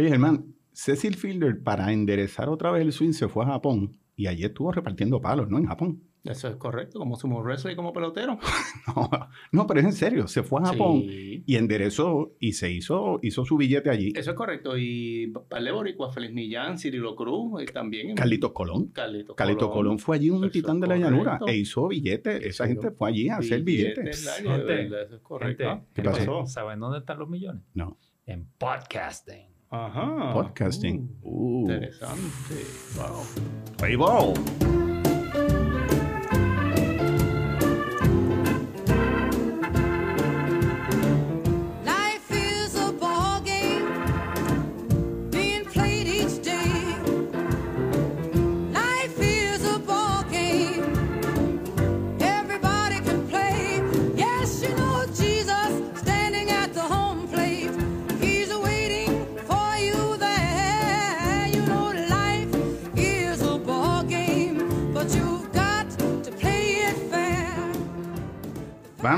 Oye, Germán, Cecil Fielder, para enderezar otra vez el swing, se fue a Japón y allí estuvo repartiendo palos, ¿no? En Japón. Eso es correcto, como sumo wrestler y como pelotero. No, no, pero es en serio, se fue a Japón Sí. y enderezó y se hizo, hizo su billete allí. Eso es correcto. Y Pale Boricua, Feliz Millán, Cirilo Cruz, y también... Carlitos Colón. Carlitos Carlito Colón fue allí un titán de la llanura e hizo billetes. Esa gente fue allí a hacer billetes. Billetes, Gente. Eso es correcto. Gente, ¿Qué pasó? ¿Saben dónde están los millones? No. En podcasting. Ajá. Podcasting. Uh. Interesante. Wow. Play ball.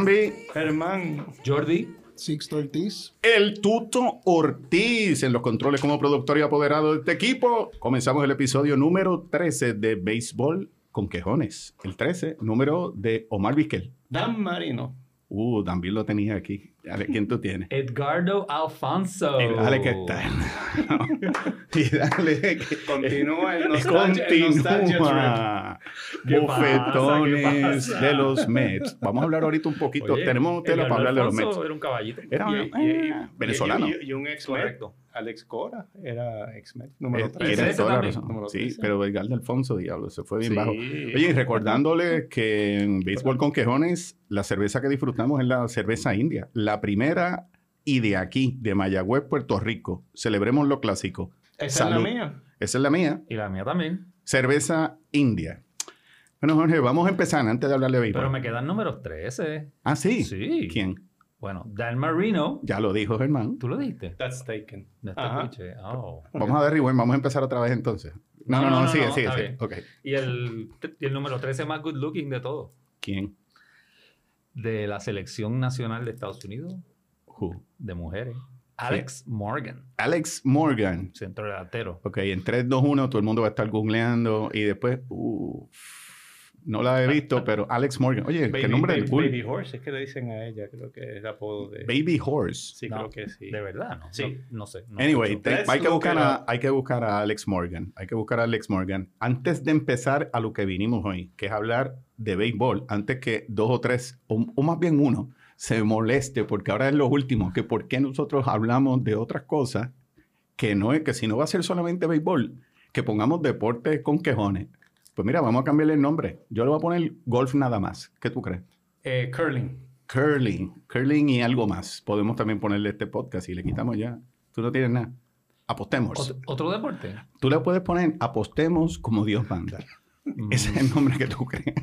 Bambi, Germán. Jordi, Sixto Ortiz. el Tuto Ortiz en los controles como productor y apoderado de este equipo. Comenzamos el episodio número 13 de Béisbol con Quejones. El 13, número de Omar Vizquel. Dan Marino. Uh, también lo tenía aquí. A ver, ¿quién tú tienes? Edgardo Alfonso. Y dale que está. y dale que Continúa el nostalgia, el Continúa. ¿Qué Bofetones pasa? ¿Qué pasa? de los Mets. Vamos a hablar ahorita un poquito. Oye, Tenemos tela para hablar de los Mets. Era un caballito. Era. Y- y- venezolano. Y, y- y un ex Correcto. Alex Cora era ex número Eh, 3. Tienes toda la también. razón. Número Sí, 13. pero Edgar de Alfonso, diablo, se fue bien Sí. bajo. Oye, y recordándole que en Béisbol con Quejones, la cerveza que disfrutamos es la cerveza india. La primera y de aquí, de Mayagüez, Puerto Rico. Celebremos lo clásico. Esa Salud. es la mía. Esa es la mía. Y la mía también. Cerveza india. Bueno, Jorge, vamos a empezar antes de hablar de béisbol. Pero me quedan números 13. Ah, sí. Sí. ¿Quién? Bueno, Dan Marino. Ya lo dijo Germán. ¿Tú lo dijiste? That's taken. Oh. Vamos a rewind, vamos a empezar otra vez entonces. No, no, No, no, no, no, sigue, no, sigue, sigue. Y el, y el número 13 más good looking de todo. ¿Quién? De la selección nacional de Estados Unidos Who? de mujeres. Alex Morgan, Alex Morgan. centro delantero. Ok, en 3, 2, 1 todo el mundo va a estar googleando y después, uh, no la he visto, pero Alex Morgan. Oye, Baby, ¿qué nombre baby, es cool? Baby Horse, es que le dicen a ella, creo que es el apodo de... Baby Horse. Sí, No, creo que sí. De verdad, ¿no? Sí. No, no sé. no Anyway, te- hay, que buscar a, hay que buscar a Alex Morgan. Hay que buscar a Alex Morgan. Antes de empezar a lo que vinimos hoy, que es hablar de béisbol, antes que dos o tres, o, o más bien uno, se moleste, porque ahora es lo último, que por qué nosotros hablamos de otras cosas, que no es que si no va a ser solamente béisbol, que pongamos deportes con quejones. Pues mira, vamos a cambiarle el nombre. Yo le voy a poner golf nada más. ¿Qué tú crees? Eh, curling. Curling, curling y algo más. Podemos también ponerle este podcast y le quitamos ya. Tú no tienes nada. Apostemos. ¿Otro, deporte? Tú le puedes poner apostemos como Dios manda. Ese es el nombre que tú crees.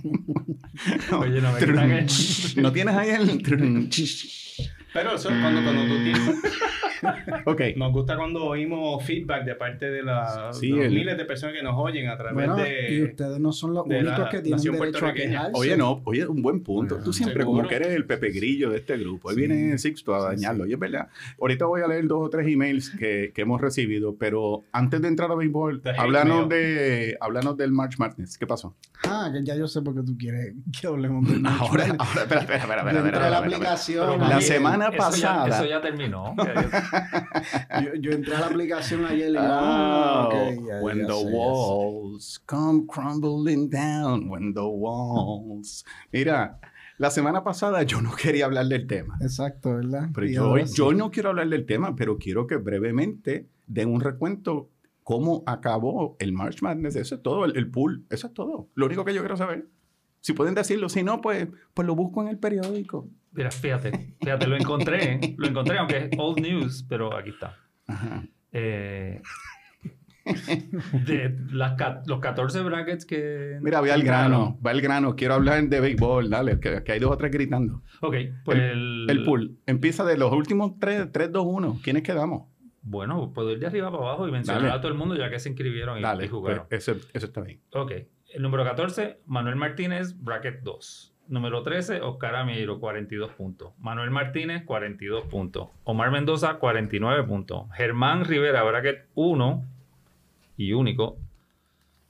No, Oye, no me ¿No tienes ahí el... Pero eso es cuando, cuando tú tienes... ok. Nos gusta cuando oímos feedback de parte de, la, Sí, de los el- miles de personas que nos oyen a través Bueno, de... y ustedes no son los únicos la que tienen nación derecho a quejarse. Oye, no, oye, un buen punto. Tú siempre Seguro. como que eres el Pepe Grillo de este grupo. Ahí Sí. viene Sixto a dañarlo. sí. Y es verdad. Ahorita voy a leer dos o tres emails que, que hemos recibido, pero antes de entrar a béisbol, háblanos, de, háblanos del March Madness. ¿Qué pasó? Ah, que ya yo sé por qué tú quieres que hablemos de March Ahora, ahora, espera, espera, espera, espera, espera, la espera, espera. aplicación. La mami, semana eso ya- pasada- eso ya terminó. Yo, yo entré a la aplicación ayer y Ah, ah, ok, ya- when ya the sé, walls come crumbling down, when the walls. Mira, la semana pasada yo no quería hablar del tema. Exacto, ¿verdad? Pero yo, sí. yo no quiero hablar del tema, pero quiero que brevemente den un recuento cómo acabó el March Madness. Eso es todo, el, el pool. Eso es todo. Lo único que yo quiero saber. Si pueden decirlo, si no, pues, pues lo busco en el periódico. Mira, fíjate, fíjate, lo encontré, lo encontré, aunque es old news, pero aquí está. Ajá. Eh, de las, los 14 brackets que... Mira, ve al grano, va al grano. Quiero hablar de béisbol, dale, que, que hay dos o tres gritando. Ok, pues el... El pool empieza de los últimos tres, 3, 2, 1. ¿Quiénes quedamos? Bueno, puedo ir de arriba para abajo y mencionar Dale. a todo el mundo ya que se inscribieron y, Dale, y jugaron. pues, eso, eso está bien. Ok, el número 14, Manuel Martínez, bracket 2. Número 13, Oscar Amiro, 42 puntos. Manuel Martínez, 42 puntos. Omar Mendoza, 49 puntos. Germán Rivera, bracket 1 y único,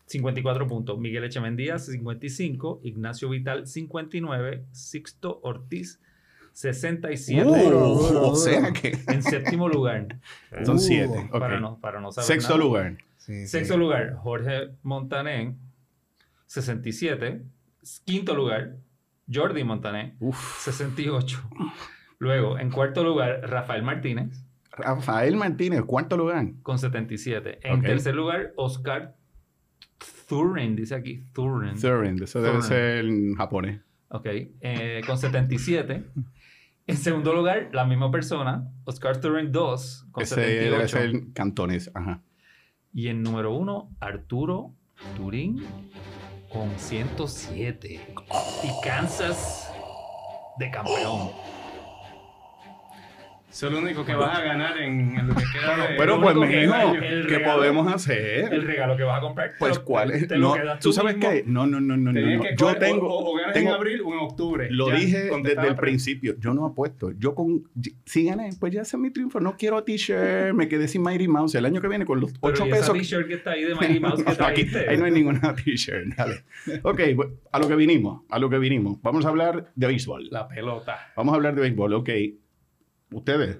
54 puntos. Miguel Echemendía, 55. Ignacio Vital, 59. Sixto Ortiz, 67. Uh, Duro, duro, o sea que En séptimo lugar. son Uh, siete. ok. Para, no, para no saber Sexto nada. lugar. Sí, sí. Sexto lugar, Jorge Montané, 67. Quinto lugar, Jordi Montané, Uf. 68. Luego, en cuarto lugar, Rafael Martínez, Rafael Martínez, cuarto lugar. con 77. En tercer lugar, Oscar Thurin, dice aquí, Thurin. Thurin, eso debe Thurin. ser en japonés. Ok, eh, con 77. En segundo lugar, la misma persona, Oscar Thurin 2, con Ese debe 78. ser cantonés. Ajá. Y en número uno, Arturo Turín con 107. Y Kansas de campeón. Eso es lo único que vas a ganar en, en lo que queda de... Pero pues, mijo, ¿qué regalo- podemos hacer? El regalo que vas a comprar. Pues, ¿cuál es? No, ¿Tú sabes mismo. qué? No, no, no, no, no. No. Yo coger- tengo... O, o ganas tengo- en abril o en octubre. Lo Ya, dije desde el principio. Yo no apuesto. Yo con... Si gané, pues ya ese es mi triunfo. No quiero t-shirt. Me quedé sin Mighty Mouse. El año que viene con los Pero 8 ¿y esa pesos... t-shirt que está ahí de Mighty Mouse que Aquí, trajiste? ahí no hay ninguna t-shirt. Dale. Ok, pues, a lo que vinimos. A lo que vinimos. Vamos a hablar de béisbol. La pelota. Vamos a hablar de béisbol. Ok. Ustedes.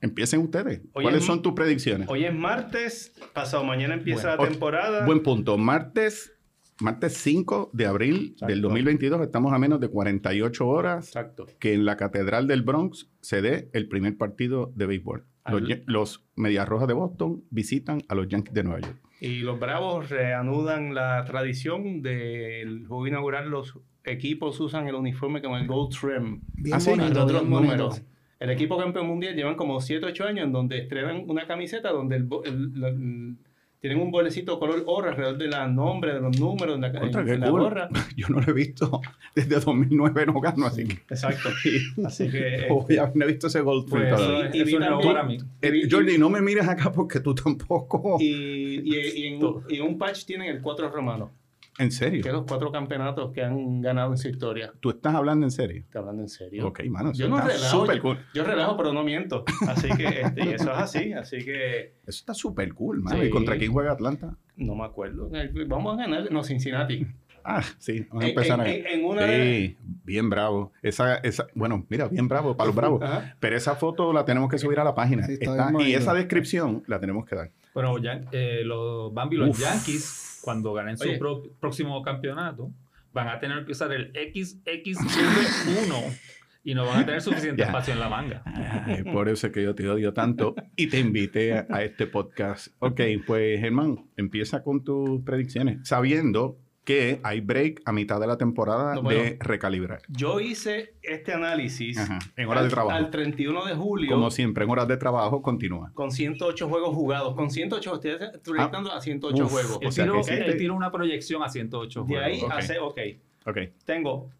Empiecen ustedes. Hoy ¿Cuáles es- son tus predicciones? Hoy es martes, pasado mañana empieza Bueno, la temporada. Buen punto. Martes, martes 5 de abril Exacto. del 2022. Estamos a menos de 48 horas Exacto. que en la Catedral del Bronx se dé el primer partido de béisbol. Los, los Medias Rojas de Boston visitan a los Yankees de Nueva York. Y los Bravos reanudan la tradición del juego inaugural. Los equipos usan el uniforme con el Gold Trim. Bien Ah, sí, bonito, otros números. El equipo campeón mundial llevan como 7 8 años en donde estrenan una camiseta donde el, el- la- el- tienen un bolecito color oro alrededor de los nombres, de los números, en la, Contra, en qué la cool. gorra. Yo no lo he visto desde 2009, no gano, así que... Exacto. Así que... este, no he visto ese Gold Trim Pues Y es, vi eso es nuevo también- para mí. Eh, y- Jordi, no me mires acá porque tú tampoco... Y, y- y y en un patch tienen el 4 romano, ¿En que serio? es los cuatro campeonatos que han ganado en su historia. ¿Tú estás hablando en serio? ¿Estoy hablando en serio? Ok, mano, Yo no relajo, yo- cool. Yo relajo, pero no miento. Así que este, y eso es así. Así que Eso está súper cool, mano. Sí. ¿Y contra quién juega Atlanta? no me acuerdo. Vamos a ganar. No, Cincinnati. Ah, sí, vamos a empezar en, a... en- en una de- Sí, bien bravo. Esa, esa, bueno, mira, bien bravo para los bravos. Ajá. Pero esa foto la tenemos que subir a la página. Sí, está Está- bien y esa descripción la tenemos que dar. Bueno, Yan- eh, los Bambi, los Uf. Yankees, cuando ganen su pro- próximo campeonato, van a tener que usar el XXV1 y no van a tener suficiente Ya. espacio en la manga. Ay, por eso es que yo te odio tanto y te invité a, a este podcast. Ok, pues Germán, empieza con tus predicciones, sabiendo que hay break a mitad de la temporada No, bueno. de recalibrar. Yo hice este análisis Ajá, en horas de al- trabajo. al 31 de julio Como siempre, en horas de trabajo continúa. con 108 juegos jugados. Con 108, estoy proyectando a 108 Uf. juegos. O Él sea tiró, que sí él te- tiró una proyección a 108 De juegos. ahí ok. hace, ok. Ok. Tengo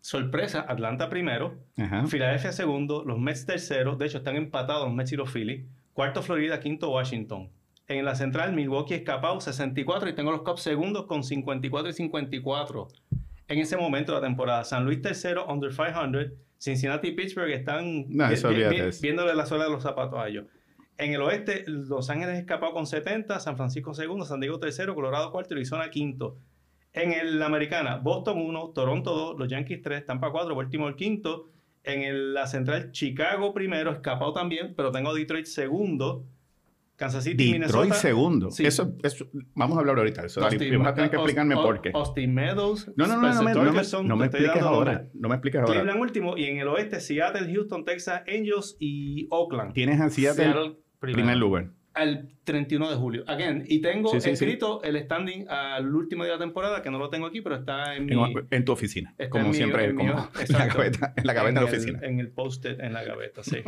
sorpresa, Atlanta primero. Filadelfia segundo, los Mets tercero, de hecho están empatados los Mets y los Phillies, cuarto Florida, quinto Washington. En la central, Milwaukee escapado 64 y tengo los Cubs segundos con 54 y 54. En ese momento de la temporada, San Luis tercero, under 500, Cincinnati y Pittsburgh están No, vi- vi- viéndole la suela de los zapatos a ellos. En el oeste, Los Ángeles escapado con 70, San Francisco segundo, San Diego tercero, Colorado cuarto y Arizona quinto. En el- la americana, Boston 1, Toronto 2, los Yankees 3, Tampa 4, Baltimore quinto. En el- la central, Chicago primero, escapado también, pero tengo Detroit segundo. Kansas City, Detroit Minnesota. segundo. Sí. Eso, eso- vamos a hablar ahorita de eso. Dani. Austin- Vas a tener que explicarme Aust- por qué. Austin Meadows. No, no, no, no, me, no me- no me expliques ahora. nombres. No me expliques ahora. Cleveland último. Y en el oeste, Seattle, Houston, Texas, Angels y Oakland. Tienes a Seattle Seattle primer lugar. Al 31 de julio. Again, y tengo Sí, sí, sí. escrito el standing al último día de la temporada, que no lo tengo aquí, pero está en mi... En, en tu oficina. como en mi- siempre, en mi- como en la gaveta, en la gaveta de la el- oficina. En el post-it, en la gaveta, sí.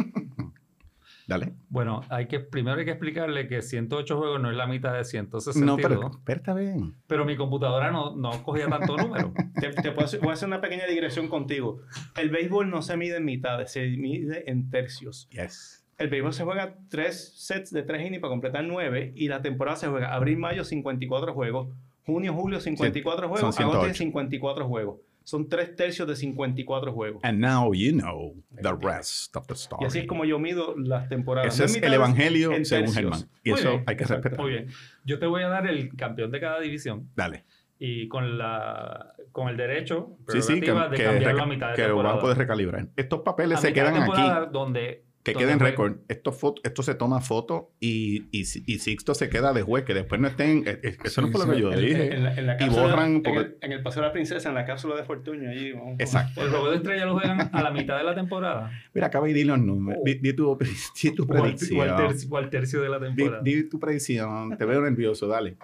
Dale. Bueno, hay que, primero hay que explicarle que 108 juegos no es la mitad de 162. No, pero, pero está bien. pero mi computadora no, no cogía tanto número. te, te puedo hacer, voy a hacer una pequeña digresión contigo. El béisbol no se mide en mitades, se mide en tercios. Yes. El béisbol se juega tres sets de tres innings para completar nueve y la temporada se juega abril, mayo 54 juegos, junio, julio 54 son juegos, agosto 108. tiene 54 juegos. Son tres tercios de 54 juegos. And now you know the rest of the story. Y así es como yo mido las temporadas. Ese No es el evangelio según tercios. Germán. Y Muy eso bien, hay que respetar. Muy bien. Yo te voy a dar el campeón de cada división Dale. y con la con el derecho Sí, sí, que, de que cambiarlo a mitad de que lo van a temporada. poder recalibrar. Estos papeles A se mitad de quedan aquí. temporada Donde, Que donde queden fue- récord. Esto, esto se toma foto y, y, y Sixto se queda de juez, que después no estén. eh, eh, Eso no Sí, fue lo que yo En- dije. en la- en la Y cápsula- borran en porque- el, en el Paseo de la Princesa, en la cápsula de Fortunio, allí. vamos- Exacto. El juego de estrella lo juegan a la mitad de la temporada Mira, acaba y di los números. Oh. Di, di tu, di tu al, o al predicción. tercio, o al tercio de la Di, temporada. di tu predicción. Te veo nervioso, dale.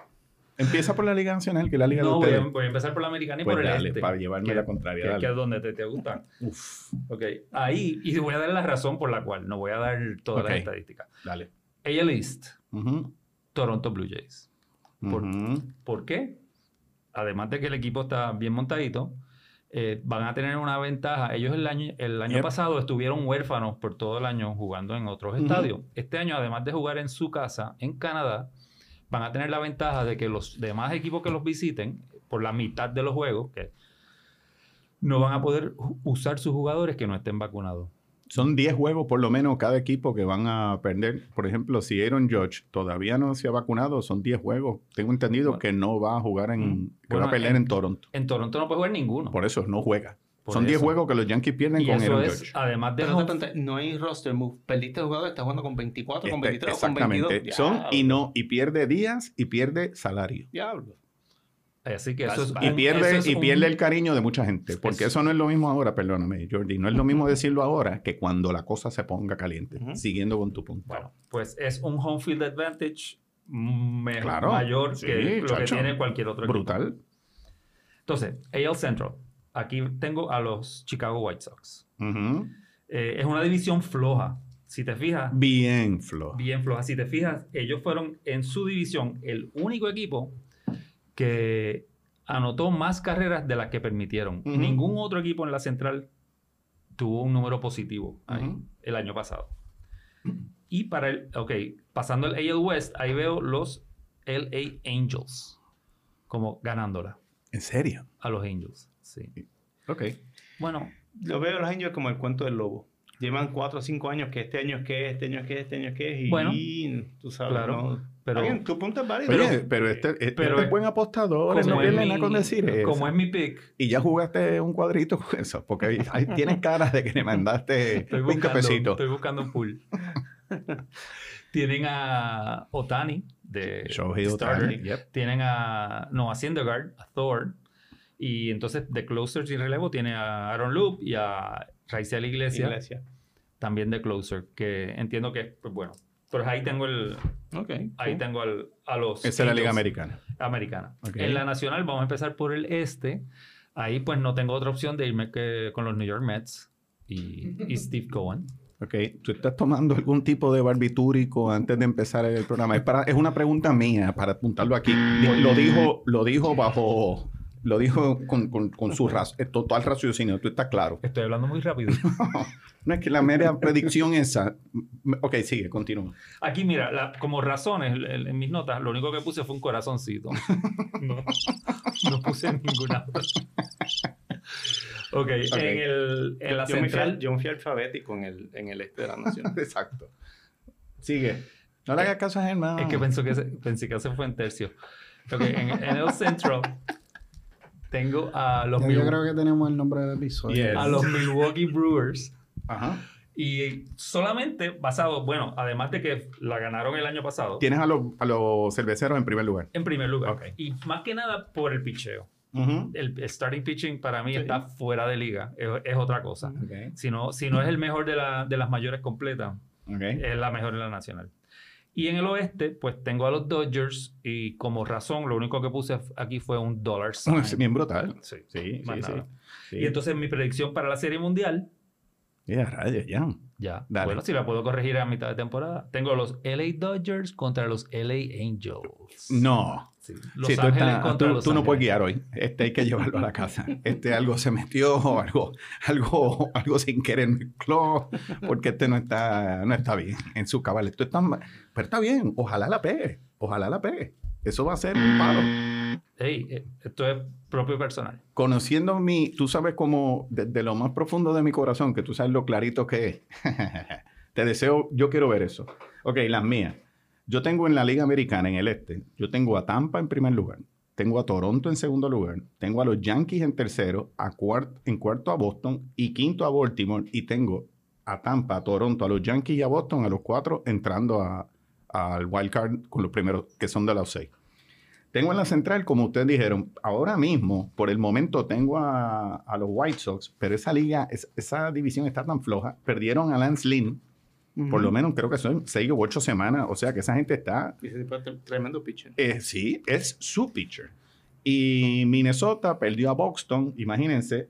Empieza por la Liga Nacional, que es la Liga no, de voy a, ustedes. voy a empezar por la americana y Pues por el este. para llevarme que- la contraria. que, dale. que es donde te, te gusta. Uf, Ok, ahí, y voy a dar la razón por la cual, no voy a dar todas Ok. las estadísticas. dale. AL East, Toronto Blue Jays. Por-. ¿Por qué? Además de que el equipo está bien montadito, eh, van a tener una ventaja. Ellos el año, el año Yep. pasado estuvieron huérfanos por todo el año jugando en otros estadios. Este año, además de jugar en su casa, en Canadá, van a tener la ventaja de que los demás equipos que los visiten, por la mitad de los juegos, que no van a poder usar sus jugadores que no estén vacunados. Son 10 juegos por lo menos cada equipo que van a perder. Por ejemplo, si Aaron Judge todavía no se ha vacunado, son 10 juegos. Tengo entendido Bueno. que no va a jugar en... Que va a perder en- en Toronto. En Toronto no puede jugar ninguno. Por eso no juega. Por son 10 eso. juegos que los Yankees pierden y con eso Aaron es, Judge. además de no, te- no hay roster move. Perdiste jugador, estás jugando con 24, con Este, 23 o con 22. exactamente. Son Diablo. y no, y pierde días y pierde salario. Diablo. Así que eso es Y pierde, eso es y un- pierde el cariño de mucha gente. Porque Eso. eso no es lo mismo ahora, perdóname, Jordi. No es lo mismo decirlo ahora que cuando la cosa se ponga caliente. Siguiendo con tu punto. Bueno, pues es un home field advantage Claro, mayor sí, que lo que tiene cualquier otro equipo. Brutal. Entonces, AL Central. Aquí tengo a los Chicago White Sox. Eh, es una división floja. Si te fijas, Bien, Flo. bien floja. Si te fijas, ellos fueron en su división el único equipo que anotó más carreras de las que permitieron. Ningún otro equipo en la central tuvo un número positivo ahí, el año pasado. Y para el, ok, pasando el AL West, ahí veo los LA Angels como ganándola ¿En serio? a los Angels. Sí. Ok. Bueno, Lo veo a los Angels como el cuento del lobo. Llevan 4 o 5 años que este año es que, este año es que, este año es que. Y Bueno, tú sabes, claro, ¿no? pero- bien, tu punto es válido. Oye, pero este, este pero- es buen apostador, como no mi- nada con decir eso. como es mi pick, Y ya jugaste un cuadrito con eso, porque ahí, ahí tienes cara de que le mandaste Estoy 20 buscando, pesitos. estoy buscando un pool. Tienen a Otani de Shohei starter. Ohtani, yep. Tienen a Noah Syndergaard, a Thor. Y entonces de closer sin relevo tiene a Aaron Loop y a Raizel Iglesias, Iglesia. también de closer, que entiendo que pues bueno. Pero ahí tengo el Ok. ahí cool. tengo al- a los Esa es la Liga Americana. americana. Ok. En la nacional vamos a empezar por el este. Ahí pues no tengo otra opción de irme que con los New York Mets y, y Steve Cohen. Ok, ¿tú estás tomando algún tipo de barbitúrico antes de empezar el programa? Es, para, es una pregunta mía para apuntarlo aquí. Lo dijo, lo dijo bajo, lo dijo con, con, con su raz- eh, total raciocinio, tú estás claro. Estoy hablando muy rápido. No es que la mera predicción esa... Ok, sigue, continúa. Aquí, mira, la- como razones en, mis notas, lo único que puse fue un corazoncito. No, no puse ninguna. Ok, Ok. en, el, en la yo, me fui, central. yo me fui alfabético en el, en el este de la nación. Exacto. Sigue. No le hagas caso a Germán. Es que pensó que se- pensé que se fue en tercio. Ok, en, en el central tengo a los, Mil- yo creo que tenemos el nombre del episodio. Yes. a los Milwaukee Brewers. Ajá. Y solamente basado, bueno, además de que la ganaron el año pasado, Tienes a los, a los cerveceros en primer lugar. en primer lugar. Ok. Y más que nada por el picheo. Ujú. El starting pitching para mí Sí. está fuera de liga. Es, es otra cosa. Ok. Si no, si no es el mejor de, la- de las mayores completas, Ok. es la mejor en la nacional. Y en el oeste, pues tengo a los Dodgers y como razón, lo único que puse aquí fue un dollar sign. Es bien brutal. Sí. Sí, sí. Y entonces mi predicción para la Serie Mundial, Ya, rayos, ya. ya, Dale. bueno, si la puedo corregir a mitad de temporada, tengo los LA Dodgers contra los LA Angels. No. Sí. Los Sí, tú, Los no puedes guiar hoy. Este hay que llevarlo a la casa. Este algo se metió, o algo, algo, algo sin querer mezcló, porque este no está, no está bien en su cabal. Esto está, pero está bien. Ojalá la pegue. Ojalá la pegue. Eso va a ser un palo. Hey, eh, esto es propio personal. Conociendo mi, tú sabes como desde lo más profundo de mi corazón, que tú sabes lo clarito que es. Te deseo, yo quiero ver eso. Ok, las mías. Yo tengo en la Liga Americana, en el este, yo tengo a Tampa en primer lugar, tengo a Toronto en segundo lugar, tengo a los Yankees en tercero, a en cuarto a Boston y quinto a Baltimore y tengo a Tampa, a Toronto, a los Yankees y a Boston, a los cuatro entrando a- al wild card con los primeros que son de los seis. Tengo en la central, como ustedes dijeron, ahora mismo, por el momento, tengo a, a los White Sox, pero esa liga, es- esa división está tan floja. Perdieron a Lance Lynn, por lo menos creo que son seis o ocho semanas. O sea que esa gente está. Y tremendo pitcher. eh, sí, es su pitcher. Y Minnesota perdió a Boston, imagínense.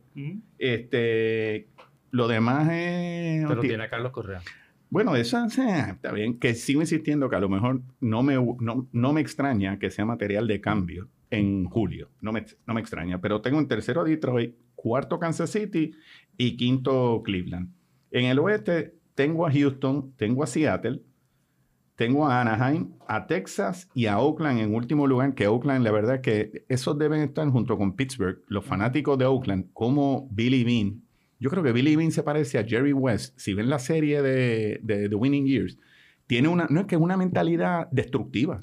Este, lo demás es. Pero tiene a Carlos Correa. Bueno, eso está bien. Que sigo insistiendo que a lo mejor no me, no, no me extraña que sea material de cambio en julio. No me, no me extraña. Pero tengo en tercero a Detroit, cuarto Kansas City y quinto Cleveland. En el oeste tengo a Houston, tengo a Seattle, tengo a Anaheim, a Texas y a Oakland en último lugar, que Oakland, la verdad que esos deben estar junto con Pittsburgh, los fanáticos de Oakland, como Billy Bean. Yo creo que Billy Bean se parece a Jerry West. Si ven la serie de, de Winning Years, tiene una, no es que es una mentalidad destructiva.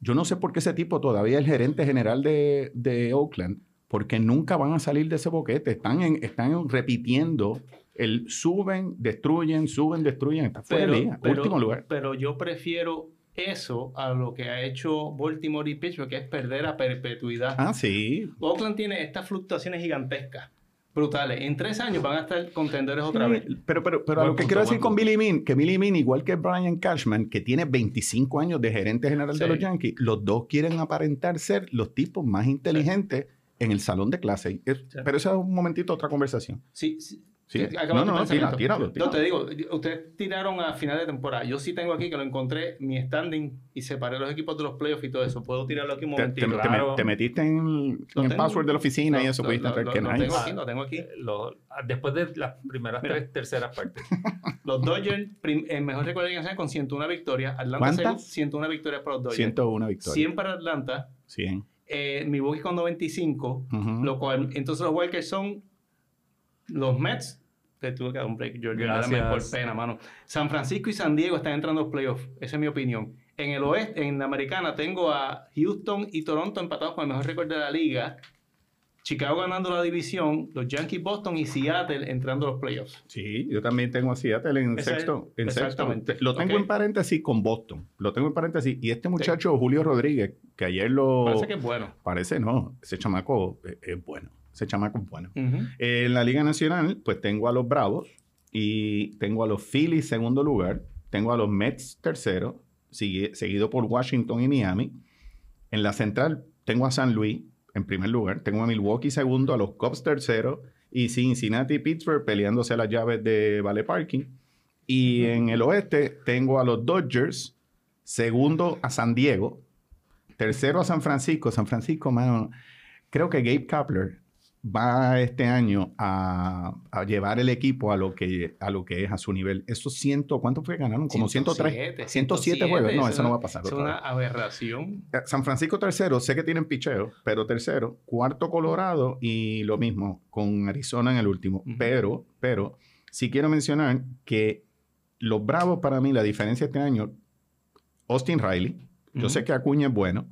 Yo no sé por qué ese tipo todavía es el gerente general de, de Oakland, porque nunca van a salir de ese boquete. Están, en- están repitiendo el suben, destruyen, suben, destruyen. Está fuera de liga, último lugar. pero yo prefiero eso a lo que ha hecho Baltimore y Pittsburgh, que es perder a perpetuidad. Ah, sí. Oakland tiene estas fluctuaciones gigantescas, brutales. En tres años van a estar contendores otra vez. Sí, Pero, pero, pero a lo que punto, quiero decir con. Billy Bean, que Billy Bean, igual que Brian Cashman, que tiene 25 años de gerente general de Sí. los Yankees, los dos quieren aparentar ser los tipos más inteligentes en el salón de clase. Sí. Pero eso es un momentito otra conversación. Sí, sí. Acaba No, no, no, pensamiento. tira, tíralo, No, te digo, ustedes tiraron a final de temporada. Yo sí tengo aquí que lo encontré, mi standing, y separé los equipos de los playoffs y todo eso. Puedo tirarlo aquí un Te, te- momentito. te- Claro. te metiste en, en el password de la oficina y Lo- eso lo- pudiste lo- entrar. lo- Qué lo nice. tengo aquí, lo tengo aquí. Eh, lo- después de las primeras Mira. tres terceras partes. Los Dodgers, prim- el mejor récord de con 101 victorias. Atlanta ¿Cuántas? segundo, 101 victorias para los Dodgers. 101 victorias. 100 para Atlanta. 100. Eh, Milwaukee con 95. Ujú. Lo cual, entonces los Walkers son los Mets. Te tuve que dar un break, George. Por pena, mano. San Francisco y San Diego están entrando a los playoffs. Esa es mi opinión. En el oeste, en la americana, tengo a Houston y Toronto empatados con el mejor récord de la liga. Chicago ganando la división. Los Yankees, Boston y Seattle entrando a los playoffs. Sí, yo también tengo a Seattle en sexto. En sexto. exactamente. Lo tengo en paréntesis con Boston. Lo tengo en paréntesis. Y este muchacho, Julio Rodríguez, que ayer lo... Parece que es bueno. Parece no. Ese chamaco es, es bueno. Ese chamaco es bueno. Ujú. En la Liga Nacional, pues tengo a los Bravos y tengo a los Phillies segundo lugar. Tengo a los Mets tercero, sigue- seguido por Washington y Miami. En la Central tengo a San Luis en primer lugar. Tengo a Milwaukee segundo, a los Cubs tercero y Cincinnati y Pittsburgh peleándose las llaves de Vale Parking. Y en el oeste tengo a los Dodgers, segundo a San Diego, tercero a San Francisco. San Francisco, mano, creo que Gabe Kapler va este año a, a llevar el equipo a lo que a lo que es a su nivel. Esos ciento, ¿cuánto fue que ganaron? Como 103, 107 juegos. No, eso no va a pasar. Es una vez. aberración. Eh, San Francisco tercero, sé que tienen picheo, pero tercero, cuarto Colorado y lo mismo con Arizona en el último. Pero, pero, sí quiero mencionar que los Bravos para mí, la diferencia este año, Austin Riley, yo sé que Acuña es bueno.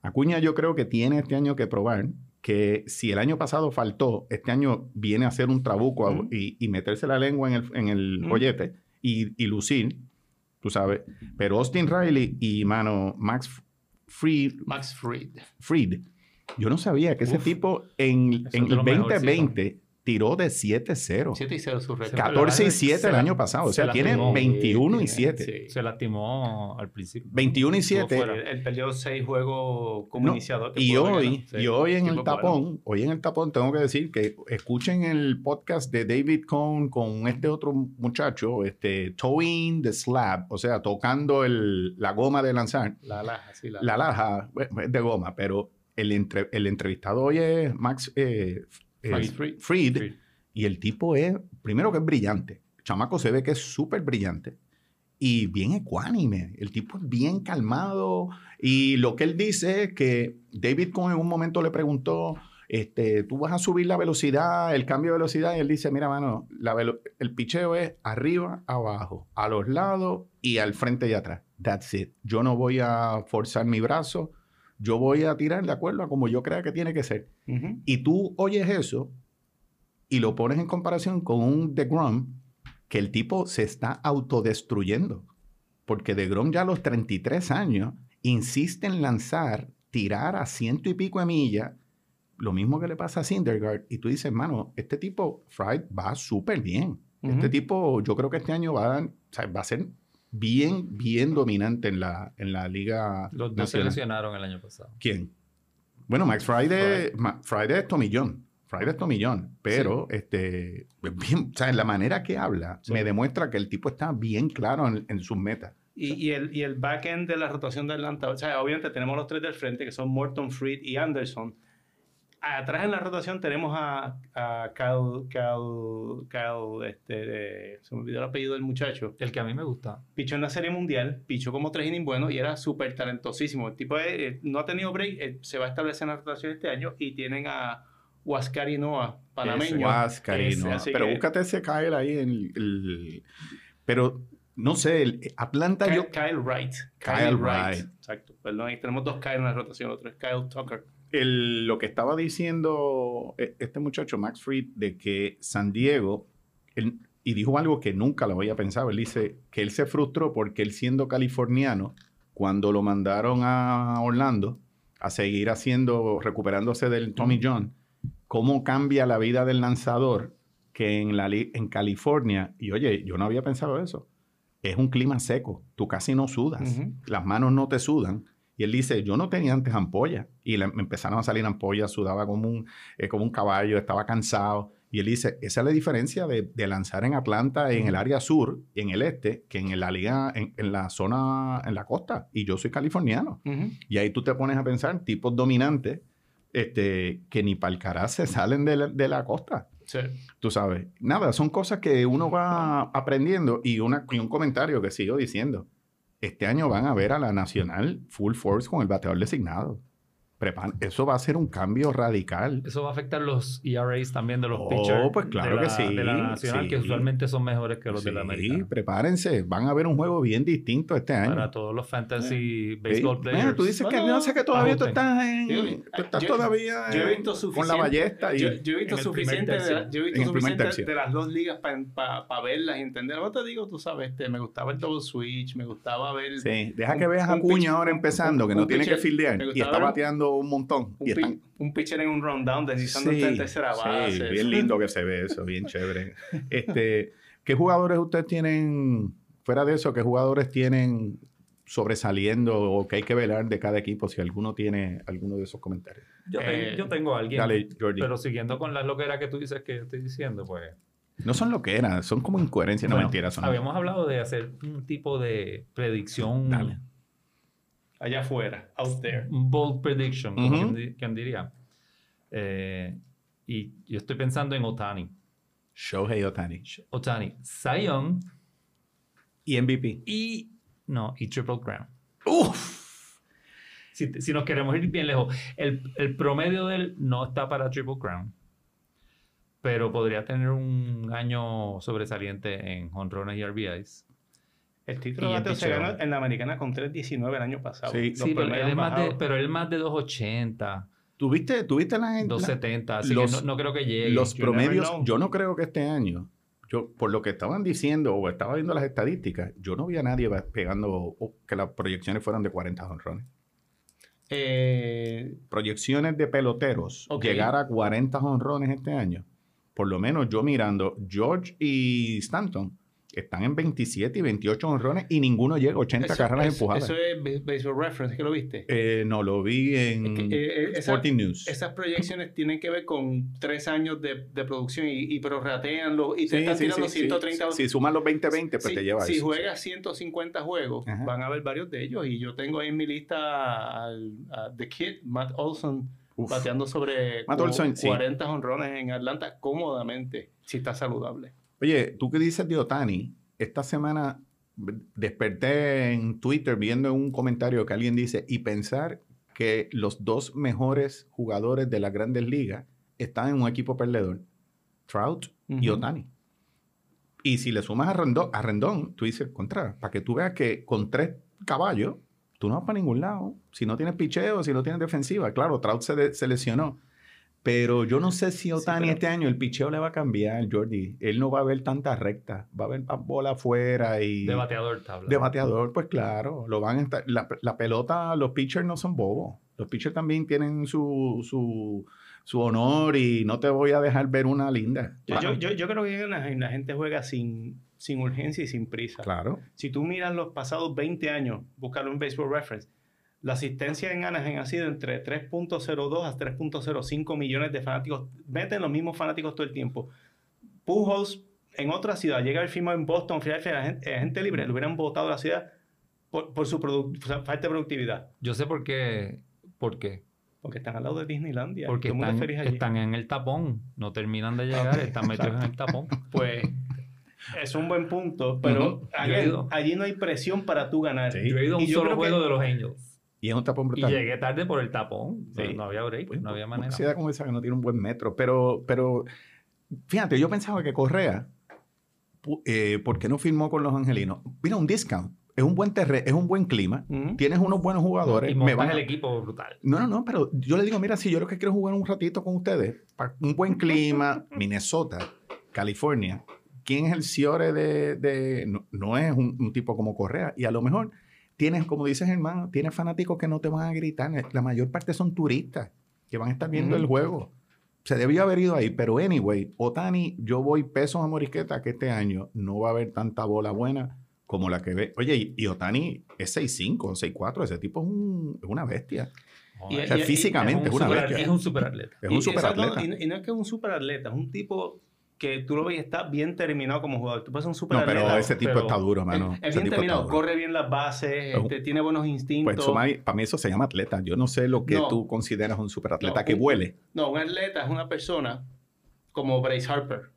Acuña yo creo que tiene este año que probar que si el año pasado faltó, este año viene a hacer un trabuco y, y meterse la lengua en el, en el joyete y, y lucir, tú sabes. Pero Austin Riley y, mano, Max Fried, Max Fried. Fried yo no sabía que ese Uf. tipo en, en el lo mejorcito. 2020 tiró de 7-0. 7 y 0 su récord. 14 y Se 7 el año pasado. O se sea, tiene lastimó. 21 y Sí, 7. sí. Se lastimó al principio. 21 y Estuvo 7. fuera. Él, perdió 6 juegos como No, iniciador. Y hoy. Sí. y hoy en el tapón, hoy en el tapón tengo que decir que escuchen el podcast de David Cohn con este otro muchacho, este Towing the Slab, o sea, tocando el- la goma de lanzar. La laja, sí, la, La laja bueno, es de goma, pero el, entre- el entrevistado hoy es Max eh, Fried. Y el tipo es, primero que es brillante. El chamaco se ve que es súper brillante. y bien ecuánime. El tipo es bien calmado. Y lo que él dice es que David Cohen en un momento le preguntó, este, tú vas a subir la velocidad, el cambio de velocidad, y él dice, mira, mano, la el picheo es arriba, abajo, a los lados y al frente y atrás. That's it. Yo no voy a forzar mi brazo, yo voy a tirar de acuerdo a como yo crea que tiene que ser. Y tú oyes eso y lo pones en comparación con un DeGrom que el tipo se está autodestruyendo. Porque DeGrom ya a los 33 años insiste en lanzar, tirar a ciento y pico de millas, lo mismo que le pasa a Syndergaard. Y tú dices, mano, este tipo, Fried, va súper bien. Este tipo, yo creo que este año va a, dar- o sea, va a ser bien, bien dominante en la, en la liga Los dos se lesionaron el año pasado. ¿Quién? Bueno, Max Friday, Ma- Friday es Tomillón. Friday es Tomillón. Pero, este, bien, o sea, en la manera que habla, Sí. me demuestra que el tipo está bien claro en, en sus metas. Y, y el, y el backend de la rotación de Atlanta, o sea, obviamente tenemos los tres del frente, que son Morton, Freed y Anderson. Atrás en la rotación tenemos a, a Kyle, Kyle, Kyle, este, de- se me olvidó el apellido del muchacho. El que a mí me gusta. Pichó en la Serie Mundial, pichó como tres innings buenos y era súper talentosísimo. El tipo es- eh, no ha tenido break, eh, se va a establecer en la rotación este año y tienen a Huascari Noah, panameño. Huáscar y Ese, no. así Pero que- búscate ese Kyle ahí en el, el- Pero, no sé, el, Atlanta Kyle, yo... Kyle Wright. Kyle Wright. Exacto. Perdón, ahí tenemos dos Kyle en la rotación, otro es Kyle Tucker. El- lo que estaba diciendo e- este muchacho, Max Fried, de que San Diego, él- y dijo algo que nunca lo había pensado, él dice que él se frustró porque él siendo californiano, cuando lo mandaron a Orlando a seguir haciendo, recuperándose del Tommy John, cómo cambia la vida del lanzador que en, la, en California, y oye, yo no había pensado eso, es un clima seco, tú casi no sudas, las manos no te sudan. Y él dice, yo no tenía antes ampollas. Y le, me empezaron a salir ampollas, sudaba como un, eh, como un caballo, estaba cansado. Y él dice, esa es la diferencia de, de lanzar en Atlanta, en el área sur en el este, que en la liga, en, en la zona, en la costa. Y yo soy californiano. Y ahí tú te pones a pensar, tipos dominantes, este, que ni para el carajo se salen de la, de la costa. Sí. Tú sabes, nada, son cosas que uno va aprendiendo y, una, y un comentario que sigo diciendo. Este año van a ver a la Nacional full force con el bateador designado. Prepa- Eso va a ser un cambio radical. Eso va a afectar los ERAs también de los Oh, pitchers. pues claro de la- que sí, De la nacional, que sí. usualmente son mejores que los de la Sí, americana. prepárense, van a ver un juego bien distinto este año. Para todos los fantasy Sí. baseball Mira, players. tú dices que Bueno, no sé que todavía tú estás, en, Sí, tú estás yo- todavía Yo he visto con la ballesta. Y, Yo, yo he visto suficiente, de, yo he visto suficiente de las dos ligas para verlas y entender. Ahora te digo, tú sabes, este, me gustaba el double switch, me gustaba ver. Sí, deja un- que veas a Cuña ahora empezando, un- que no tiene que fildear y está ver un montón. Un, Y están- un pitcher en un rundown deslizando en tercera base. Sí, bien lindo que se ve eso, bien chévere. Este, ¿Qué jugadores ustedes tienen, fuera de eso, qué jugadores tienen sobresaliendo o que hay que velar de cada equipo si alguno tiene alguno de esos comentarios? Yo, Eh, yo tengo a alguien. Dale, Jordi. Pero siguiendo con las loqueras que tú dices que yo estoy diciendo, pues. No son lo que eran, son como incoherencias, no Bueno, mentiras. Son Habíamos hablado de hacer un tipo de predicción. Dale. Allá afuera, out there. Un bold prediction, como Ujú. quien, di- quien diría. Eh, y yo estoy pensando en Otani. Shohei Otani. Otani, Zion Y MVP. y. No, y Triple Crown. Uf. Si, si nos queremos ir bien lejos, el, el promedio de él no está para Triple Crown, pero podría tener un año sobresaliente en honrones y RBIs. El título de bateo se ganó en la americana con 3.19 el año pasado. Sí. Sí, pero él, es más de, pero él más de 280, ¿Tuviste, tuviste la, la- 270, así los- que no, no creo que llegue. los You promedios? know. Yo no creo que este año, yo por lo que estaban diciendo o estaba viendo las estadísticas, yo no vi a nadie pegando que las proyecciones fueran de 40 honrones. Eh, Proyecciones de peloteros, llegar a 40 honrones este año. Por lo menos yo mirando, George y Stanton están en 27 y 28 honrones y ninguno llega a 80 eso, carreras eso- empujadas. Eso es Ba- Baseball Reference, que lo viste. Eh, no, lo vi en Es que, eh, eh, esa- Sporting News. Esas proyecciones tienen que ver con tres años de, de producción y, y prorratean los, y te Sí, están sí, tirando sí, sí. 130 Si suman los 20-20, pues si, te lleva si eso. juegas 150 juegos, Ajá. van a haber varios de ellos. Y yo tengo ahí en mi lista al a The Kid, Matt Olson, Uf. bateando sobre Matt Olson, sí. 40 honrones en Atlanta cómodamente, si está saludable. Oye, tú qué dices de Otani, esta semana desperté en Twitter viendo un comentario que alguien dice y pensar que los dos mejores jugadores de las grandes ligas están en un equipo perdedor, Trout y. Otani. Y si le sumas a Rendón, a Rendón tú dices, contra, para que tú veas que con tres caballos, tú no vas para ningún lado. Si no tienes picheo, si no tienes defensiva. Claro, Trout se, de- se lesionó. Pero yo no sé si Otani pero- este año el picheo le va a cambiar, Jordi. Él no va a ver tanta recta. Va a ver más bola afuera y... De bateador tabla. De bateador, pues claro. Lo van a estar- la, la pelota, los pitchers no son bobos. Los pitchers también tienen su, su, su honor y no te voy a dejar ver una linda. Yo, yo, yo- yo creo que la, la gente juega sin, sin urgencia y sin prisa. Claro. Si tú miras los pasados 20 años, búscalo en Baseball Reference, la asistencia en Anaheim ha sido entre 3.02 a 3.05 millones de fanáticos. Meten los mismos fanáticos todo el tiempo. Pujols en otra ciudad, llega el firmado en Boston, Philadelphia, la gente, la gente libre, lo hubieran votado a la ciudad por, por su falta de productividad. Yo sé por qué. ¿Por qué? Porque están al lado de Disneylandia. Porque todo están, feliz allí. están en el tapón. No terminan de llegar, están metidos en el tapón. Pues es un buen punto, pero Yo he ido. allí no hay presión para tú ganar. Sí. Yo he ido a un Y solo creo que- juego de los Angels. Y es un tapón Y brutal. llegué tarde por el tapón. No- Sí. No, había break, no había manera. Una ciudad como esa que no tiene un buen metro. Pero, pero fíjate, yo pensaba que Correa, eh, ¿por qué no firmó con los angelinos? Mira, un discount. Es un buen terreno, es un buen clima. Ujú. Tienes unos buenos jugadores. Y me van a- el equipo brutal. No, no, no, pero yo le digo, mira, si yo lo que quiero es jugar un ratito con ustedes, un buen clima, Minnesota, California, ¿quién es el Ciore de...? de- no, no es un, un tipo como Correa. Y a lo mejor tienes, como dices, hermano, tienes fanáticos que no te van a gritar. La mayor parte son turistas que van a estar viendo el juego. Se debió haber ido ahí, pero anyway, Otani, yo voy pesos a morisqueta que este año no va a haber tanta bola buena como la que ve. Oye, y, y Otani es 6'5, 6'4, ese tipo es, un- es una bestia. Y- O sea, y- y- físicamente es un una super- bestia. es un superatleta. Es un superatleta. y no es que es un superatleta, es un tipo que tú lo ves y está bien terminado como jugador. Tú puedes ser un No, superatleta. pero ese tipo pero está duro, mano. Es, bien terminado, corre bien las bases, este, tiene buenos instintos. Pues eso, mami, para mí eso se llama atleta. Yo no sé lo que No. tú consideras un superatleta No, que un- vuele. No, un atleta es una persona como Bryce Harper.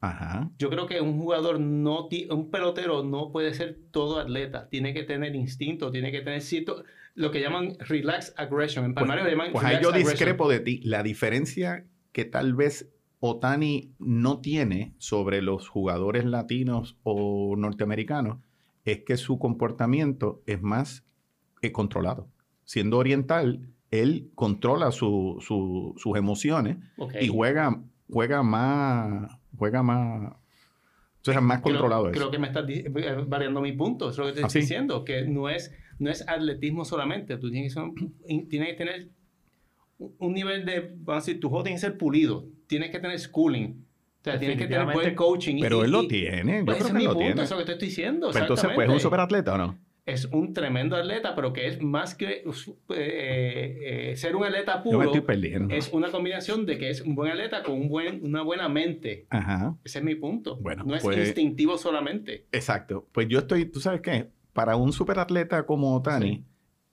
Ajá. Yo creo que un jugador no, un pelotero no puede ser todo atleta. Tiene que tener instinto, tiene que tener cierto, lo que llaman relax aggression. En Pues, palmario le llaman pues ahí yo aggression. discrepo de ti. La diferencia que tal vez Otani no tiene sobre los jugadores latinos o norteamericanos es que su comportamiento es más eh, controlado. Siendo oriental, él controla su- su- sus emociones y juega, juega más, juega más, o sea, más Creo- controlado eso. Creo que me estás eh, variando mi punto. Eso es lo que te ¿Ah, estoy sí? diciendo. Que no es, no es atletismo solamente. Tú tienes que, tienes que tener un nivel de, vamos a decir, tu juego tiene que ser pulido. Tienes que tener schooling. O sea, tienes que tener buen coaching. y- Pero y- él lo tiene, yo pues ese creo es que mi lo punto, tiene. eso es lo que te estoy diciendo. Pero entonces, pues, ¿es un superatleta o no? es un tremendo atleta, pero que es más que eh, eh, ser un atleta Yo me puro. estoy perdiendo. Es una combinación de que es un buen atleta con un buen, una buena mente. Ajá. Ese es mi punto. Bueno, no es pues- instintivo solamente. Exacto. Pues yo estoy, tú sabes qué, para un superatleta como Otani, Sí.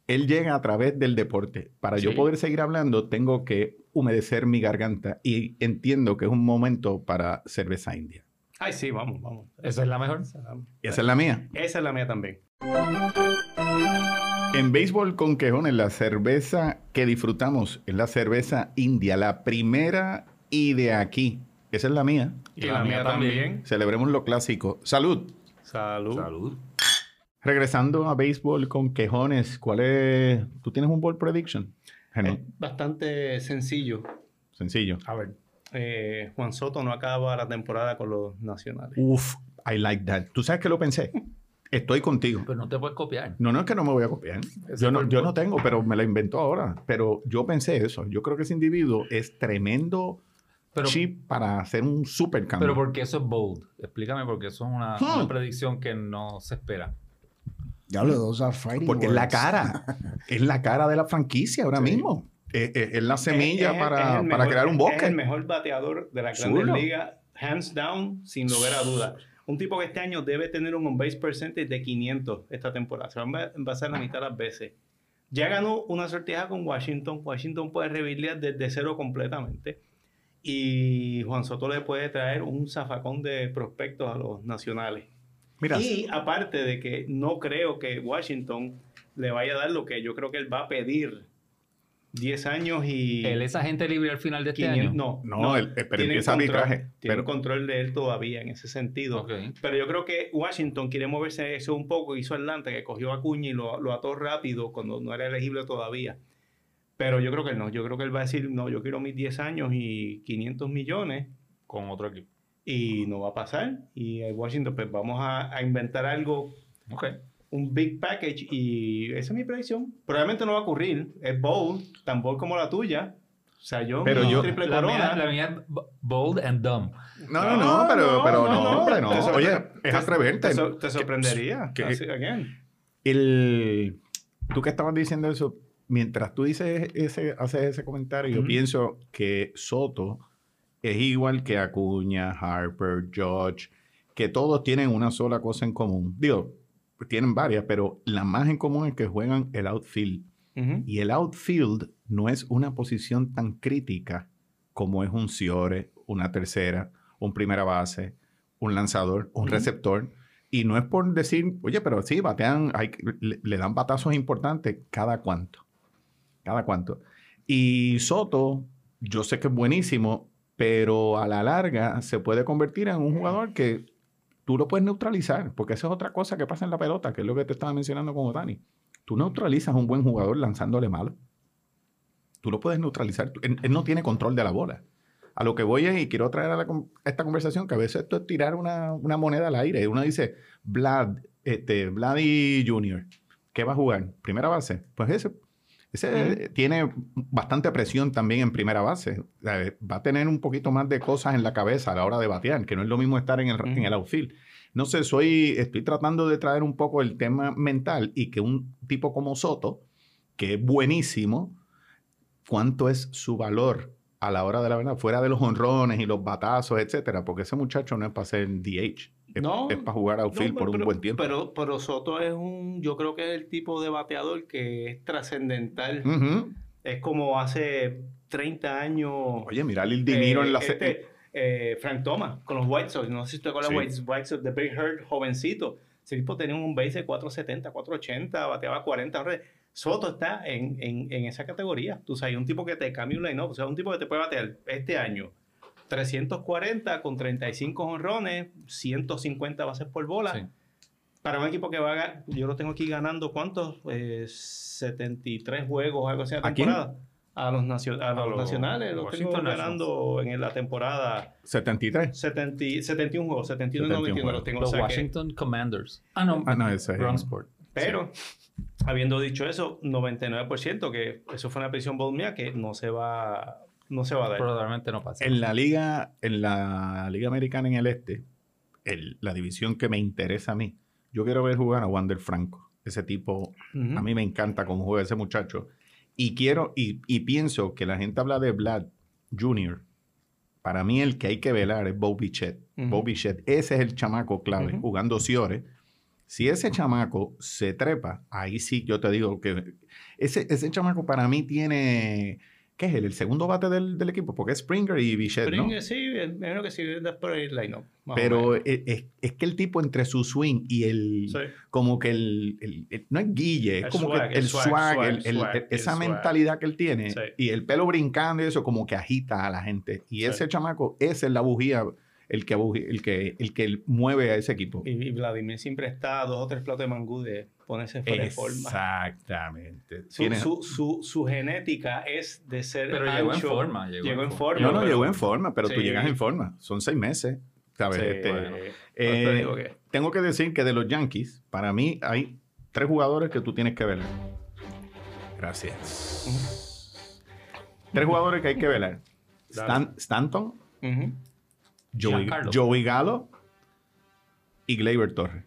él llega a través del deporte. Para yo poder seguir hablando, tengo que humedecer mi garganta y entiendo que es un momento para cerveza india. Ay, sí, vamos, vamos. Esa es la mejor. Y esa es la mía. Esa es la mía también. En béisbol con quejones, la cerveza que disfrutamos es la cerveza india, la primera y de aquí. Esa es la mía. Y, la, mía también. Celebremos lo clásico. Salud. Salud. Salud. Regresando a béisbol con quejones, ¿cuál es? ¿Tú tienes un ball prediction? Es bastante sencillo. Sencillo. A ver. Eh, Juan Soto no acaba la temporada con los nacionales. Uf, I like that. ¿Tú sabes que lo pensé? Estoy contigo. Pero no te puedes copiar. No, no es que no me voy a copiar. Yo no, yo no tengo, pero me la inventó ahora. Pero yo pensé eso. Yo creo que ese individuo es tremendo Pero, chip para hacer un super cambio. pero porque eso es bold. Explícame porque eso es una, Hmm. una predicción que no se espera. Ya lo dos are fighting Porque es la cara. es la cara de la franquicia ahora Sí. mismo. Es, es- es la semilla Es- es- para, es para crear un Es bosque. el mejor bateador de la. Grandes Ligas, hands down, sin lugar a dudas. Un tipo que este año debe tener un on-base percentage de 500 esta temporada. Se va a envasar la mitad de las veces. Ya ganó una sortija con Washington. Washington puede revirlear desde cero completamente. Y Juan Soto le puede traer un zafacón de prospectos a los nacionales. Mira, Y aparte de que no creo que Washington le vaya a dar lo que yo creo que él va a pedir. 10 años y... Él es agente libre al final de este 500 año. No, No, él- eh, pero empieza control, arbitraje, Tienen pero- control de él todavía en ese sentido. Pero yo creo que Washington quiere moverse eso un poco. Hizo Atlanta, que cogió a Cuña y lo, lo ató rápido cuando no era elegible todavía. Pero yo creo que él no. Yo creo que él va a decir, no, yo quiero mis 10 años y 500 millones Con otro equipo. Y no va a pasar. Y en Washington, pues vamos a, a inventar algo, Ok. un big package y esa es mi predicción. Probablemente no va a ocurrir. Es bold, tan bold como la tuya. O sea, yo, Pero yo- triple La corona. mía, la mía bold and dumb. no, no, no, No, pero, no, pero no, no, no. hombre, no. Oye, es atreverte. te, sor- te sorprendería. que- Así, again. El, tú que estabas diciendo eso, mientras tú dices ese, haces ese comentario, yo Ujú. pienso que Soto es igual que Acuña, Harper, George, que todos tienen una sola cosa en común. Digo, tienen varias, pero la más en común es que juegan el outfield. Y el outfield no es una posición tan crítica como es un Ciore, una tercera, un primera base, un lanzador, un receptor. Y no es por decir, oye, pero sí, batean, hay, le, le dan batazos importantes cada cuánto. Cada cuánto. Y Soto, yo sé que es buenísimo, pero a la larga se puede convertir en un jugador que tú lo puedes neutralizar, porque esa es otra cosa que pasa en la pelota, que es lo que te estaba mencionando con Otani. Tú neutralizas a un buen jugador lanzándole malo. Tú lo puedes neutralizar. Él, no tiene control de la bola. A lo que voy es, y quiero traer a, esta conversación, que a veces esto es tirar una, una moneda al aire. Uno dice, Vlad, este, Vladdy Jr., ¿qué va a jugar? ¿Primera base? Pues ese, ese tiene bastante presión también en primera base. O sea, Va a tener un poquito más de cosas en la cabeza a la hora de batear, que no es lo mismo estar en el, en el outfield. No sé, soy, estoy tratando de traer un poco el tema mental y que un tipo como Soto, que es buenísimo, cuánto es su valor a la hora de la verdad, fuera de los honrones y los batazos, etcétera, porque ese muchacho no es para ser DH, es, No, es para jugar outfield No, por un pero- buen tiempo. Pero, pero Soto es un, yo creo que es el tipo de bateador que es trascendental. Ujú. Es como hace 30 años. Oye, mira Lil Dinero eh, en la este, eh, Frank Thomas con los White Sox. No sé si te acuerdas Sí. White, Sox de Big Hurt, jovencito. Ese tipo tenía un base de 470, 480, bateaba 40. Ahora, Soto está en, en, en esa categoría. Tú sabes, un tipo que te cambia un line-up. O sea, un tipo que te puede batear este año 340 con 35 honrones, 150 bases por bola. Sí. Para un equipo que va a yo lo tengo aquí ganando, ¿cuántos? Eh, 73 juegos, algo así a la ¿A quién? temporada. A los, nacio- a los los nacionales, lo tengo ganando en la temporada 73. 70 71 juegos, 71 y 71 91 los tengo. o Los sea que- Washington Commanders. Ah, no. Ah, no, ese es- Wrong Sport. pero, habiendo dicho eso, 99%, que eso fue una presión bold mía, que no se va, no se va a dar. Probablemente no pase. En la liga, en la liga americana en el este, el- la división que me interesa a mí, yo quiero ver jugar a Wander Franco. Ese tipo, a mí me encanta cómo juega ese muchacho. Y quiero, y, y pienso que la gente habla de Vlad Jr. Para mí el que hay que velar es Bo Bichette. Ujú. Bo Bichette, ese es el chamaco clave, jugando Ciore. Si ese chamaco se trepa, ahí sí yo te digo que ese, ese chamaco para mí tiene, ¿qué es él? El segundo bate del, del equipo, porque es Springer y Bichette, ¿no? Springer, sí, menos que sí, por el line-up. Pero es, es- es que el tipo entre su swing y el, Sí. como que el, el- el- no es guille, es El como swag, que el swag, esa mentalidad que él tiene Sí. y el pelo brincando y eso como que agita a la gente. Y ese chamaco, esa es la bujía, el que, el que, el que mueve a ese equipo. Y, y Vladimir siempre está a dos o tres platos de mangú de ponerse fuera de forma. Exactamente. Su, su, su, su genética es de ser Pero llegó en forma. Llegó, en forma. no, no, pero- llegó en forma, pero tú llegas en forma. Son seis meses. ¿sabes? Sí, Este, bueno, eh, no te digo que- tengo que decir que de los Yankees, para mí hay tres jugadores que tú tienes que ver. Gracias. Tres jugadores que hay que ver. Stan- Stanton. Joey, Galo y Gleyber Torres.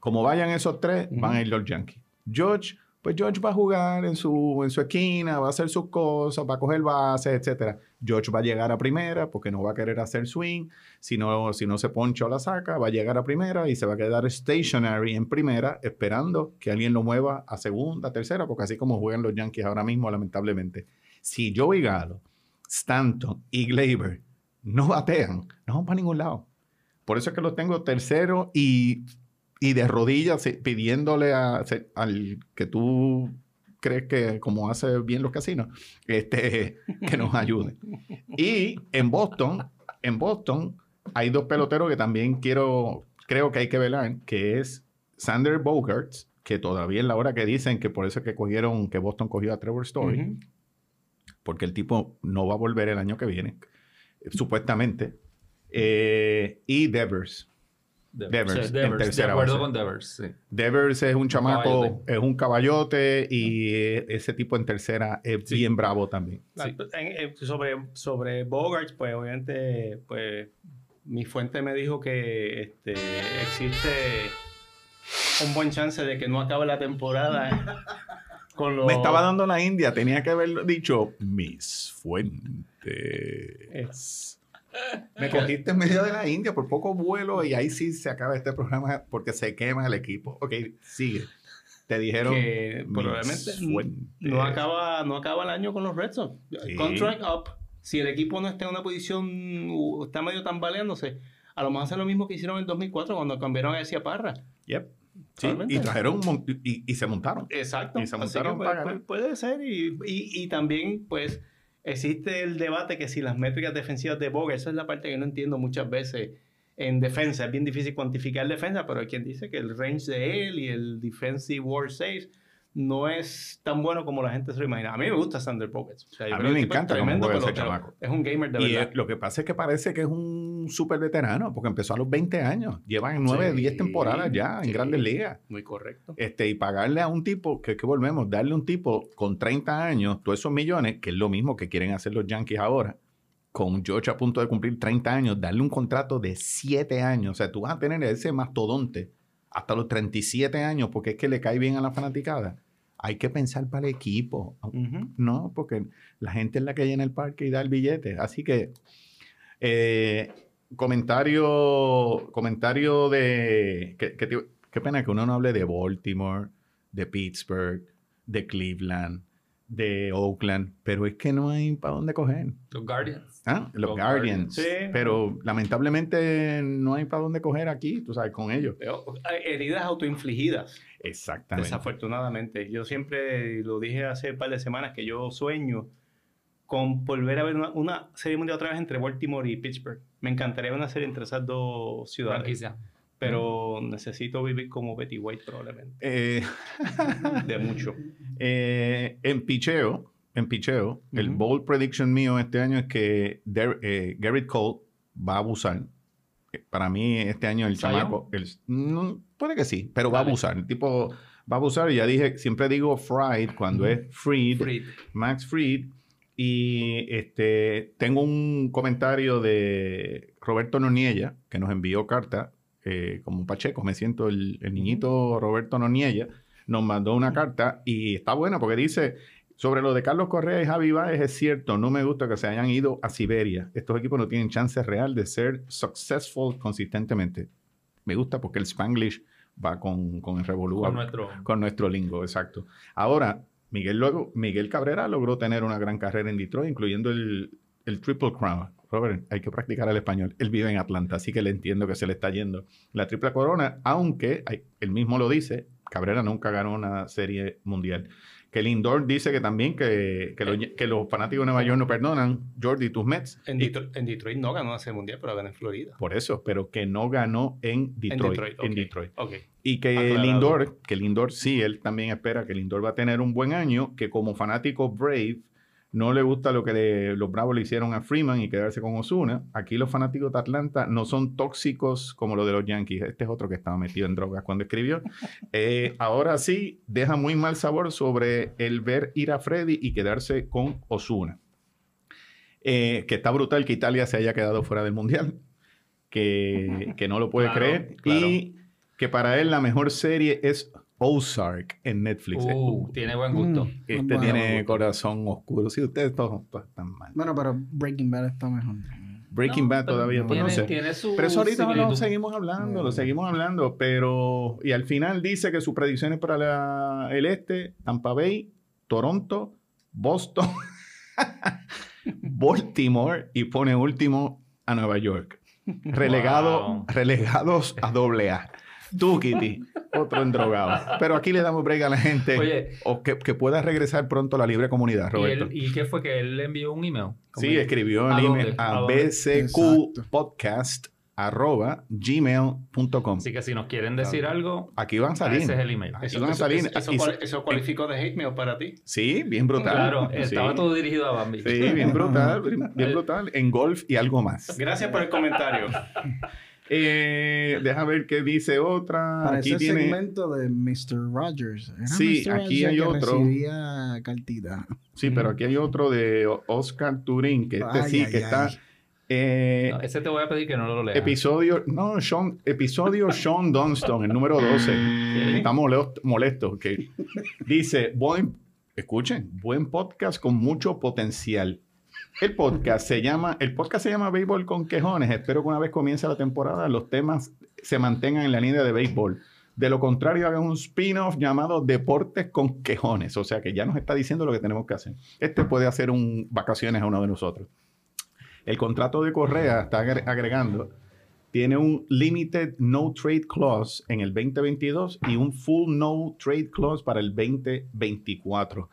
Como vayan esos tres, van a ir los Yankees. George, pues George va a jugar en su, en su esquina, va a hacer sus cosas, va a coger bases, etcétera. George va a llegar a primera porque no va a querer hacer swing. Si no, si no se poncha o la saca, va a llegar a primera y se va a quedar stationary en primera, esperando que alguien lo mueva a segunda, tercera, porque así como juegan los Yankees ahora mismo, lamentablemente. Si Joey Galo, Stanton y Gleyber no batean, no van para ningún lado. por eso es que los tengo tercero y, y de rodillas eh, pidiéndole a- al que tú crees que como hace bien los casinos, este, que nos ayude. Y en Boston, en Boston hay dos peloteros que también quiero, creo que hay que velar, que es Sander Bogarts, que todavía es la hora que dicen que por eso es que cogieron, que Boston cogió a Trevor Story, porque el tipo no va a volver el año que viene, supuestamente. Eh, y Devers. Devers, Sí, en Devers, de tercera acuerdo base. con Devers, sí. Devers es un chamaco, caballote. es un caballote y eh, ese tipo en tercera es Sí. bien bravo también. En- sobre, sobre Bogarts, pues obviamente, pues mi fuente me dijo que este, existe un buen chance de que no acabe la temporada con los... Me estaba dando la India, tenía que haber dicho mis fuentes. Me cogiste en medio de la India por poco vuelo y ahí sí se acaba este programa porque se quema el equipo. Ok, sigue. Te dijeron que probablemente fuentes. no acaba, no acaba el año con los Red Sox. Sí. Contract up. Si el equipo no está en una posición, está medio tambaleándose, a lo mejor hacen lo mismo que hicieron en 2004 cuando cambiaron a Esia Parra. Yep. Sí, y trajeron un y, y se montaron. Exacto. Y se montaron pues, para pues, puede ser. Y, y- y también, pues, existe el debate que si las métricas defensivas de Boga, esa es la parte que no entiendo muchas veces en defensa. Es bien difícil cuantificar defensa, pero hay quien dice que el range de él y el defensive war saves no es tan bueno como la gente se lo imagina. A mí me gusta Sander Bogarts. O sea, yo A mí me es encanta cómo tremendo juega ese chamaco. Es un gamer de Y verdad. eh, lo que pasa es que parece que es un súper veterano, porque empezó a los 20 años. Llevan 9, Sí, 10 temporadas ya en sí. grandes ligas. Muy correcto. Este, y pagarle a un tipo, que, que volvemos, darle a un tipo con 30 años, todos esos millones, que es lo mismo que quieren hacer los Yankees ahora, con George a punto de cumplir 30 años, darle un contrato de 7 años. O sea, tú vas a tener ese mastodonte hasta los 37 años, porque es que le cae bien a la fanaticada. Hay que pensar para el equipo. No, porque la gente es la que llena el parque y da el billete. Así que, eh, comentario, comentario de... que- que te- qué pena que uno no hable de Baltimore, de Pittsburgh, de Cleveland, de Oakland, pero es que no hay para dónde coger. Los Guardians. ¿Ah? Los, Los Guardians. Guardians. Sí. Pero lamentablemente no hay para dónde coger aquí, tú sabes, con ellos. Heridas autoinfligidas. Exactamente. Desafortunadamente. Yo siempre lo dije hace un par de semanas que yo sueño con volver a ver una, una serie mundial otra vez entre Baltimore y Pittsburgh. Me encantaría ver una serie entre esas dos ciudades. Franquicia. Pero necesito vivir como Betty White probablemente. Eh, De mucho. Eh, en picheo, en picheo, el bold prediction mío este año es que Der- eh, Garrett Cole va a abusar. Para mí este año el chamaco, el- no, puede que sí, pero va a abusar. El tipo va a abusar y ya dije, siempre digo Fried cuando es Freed, Fried. Max Fried. Y este, tengo un comentario de Roberto Noniella, que nos envió carta, eh, como Pacheco, me siento el, el niñito Roberto Noniella, nos mandó una carta y está buena porque dice, sobre lo de Carlos Correa y Javi Baez, es cierto, no me gusta que se hayan ido a Siberia. Estos equipos no tienen chance real de ser successful consistentemente. Me gusta porque el Spanglish va con, con el revolú Con nuestro. con nuestro lingo, exacto. Ahora, Miguel, luego, Miguel Cabrera logró tener una gran carrera en Detroit, incluyendo el, el Triple Crown. Robert, hay que practicar el español. Él vive en Atlanta, así que le entiendo que se le está yendo la triple corona, aunque él mismo lo dice, Cabrera nunca ganó una serie mundial. Que Lindor dice que también que, que, los, que los fanáticos de Nueva York no perdonan. Jordi, tus Mets. En, Y- Detroit, en Detroit no ganó serie mundial, pero ganó en Florida. por eso, pero que no ganó en Detroit. En. Detroit. Ok. Y que Aclarado. Lindor, que Lindor sí, él también espera que Lindor va a tener un buen año, que como fanático Brave no le gusta lo que le- los Bravos le hicieron a Freeman y quedarse con Osuna. Aquí los fanáticos de Atlanta no son tóxicos como lo de los Yankees. Este es otro que estaba metido en drogas cuando escribió. Eh, ahora sí, deja muy mal sabor sobre el ver ir a Freddy y quedarse con Osuna. que está brutal que Italia se haya quedado fuera del Mundial. Que, que no lo puede Claro, creer. claro. Y que para él la mejor serie es Ozark en Netflix. Uh, tiene buen gusto. Mm, este bueno, tiene bueno. corazón oscuro. Sí, ustedes todos, todos están mal. Bueno, pero Breaking Bad está mejor. Breaking No, Bad todavía, pues tiene, no sé. tiene su Pero eso ahorita lo similitud. seguimos hablando, lo Mm. seguimos hablando, pero... Y al final dice que sus predicciones para la- el este, Tampa Bay, Toronto, Boston, Baltimore y pone último a Nueva York. Relegado, Wow. Relegados a doble A. Tú, Kitty, otro endrogado. Pero aquí le damos break a la gente Oye. o que, que pueda regresar pronto a la libre comunidad, ¿Y, Roberto. él- ¿Y qué fue que él le envió un email? Sí, escribió el ¿A email a ¿A bcqpodcast arroba gmail.com. Así que si nos quieren decir algo, Aquí van a salir. ese es el email. Aquí Eso, van a eso- salir. eso- eso Y- cual- eso cualificó de hate mail para ti. Sí, bien brutal. Claro, Sí. estaba todo dirigido a Bambi. Sí, bien brutal, bien brutal. En golf y algo más. Gracias por el comentario. Eh, deja ver qué dice otra. Para Aquí ese tiene. segmento de Mr. Rogers. Era Sí, Mr. aquí Rogers hay que otro. recibía cartita. Sí, pero aquí hay otro de Oscar Turín, que este Ay, sí, ay, que ay. está. eh, No, ese te voy a pedir que no lo leas. episodio, no, Sean, episodio Sean Dunston, el número 12. Está molesto, molesto que dice, buen, escuchen, buen podcast con mucho potencial. El podcast se llama, el podcast se llama Béisbol con quejones. Espero que una vez comience la temporada los temas se mantengan en la línea de béisbol. De lo contrario, hagan un spin-off llamado Deportes con quejones. O sea que ya nos está diciendo lo que tenemos que hacer. Este puede hacer un vacaciones a uno de nosotros. El contrato de Correa está agre- agregando tiene un limited no trade clause en el 2022 y un full no trade clause para el 2024.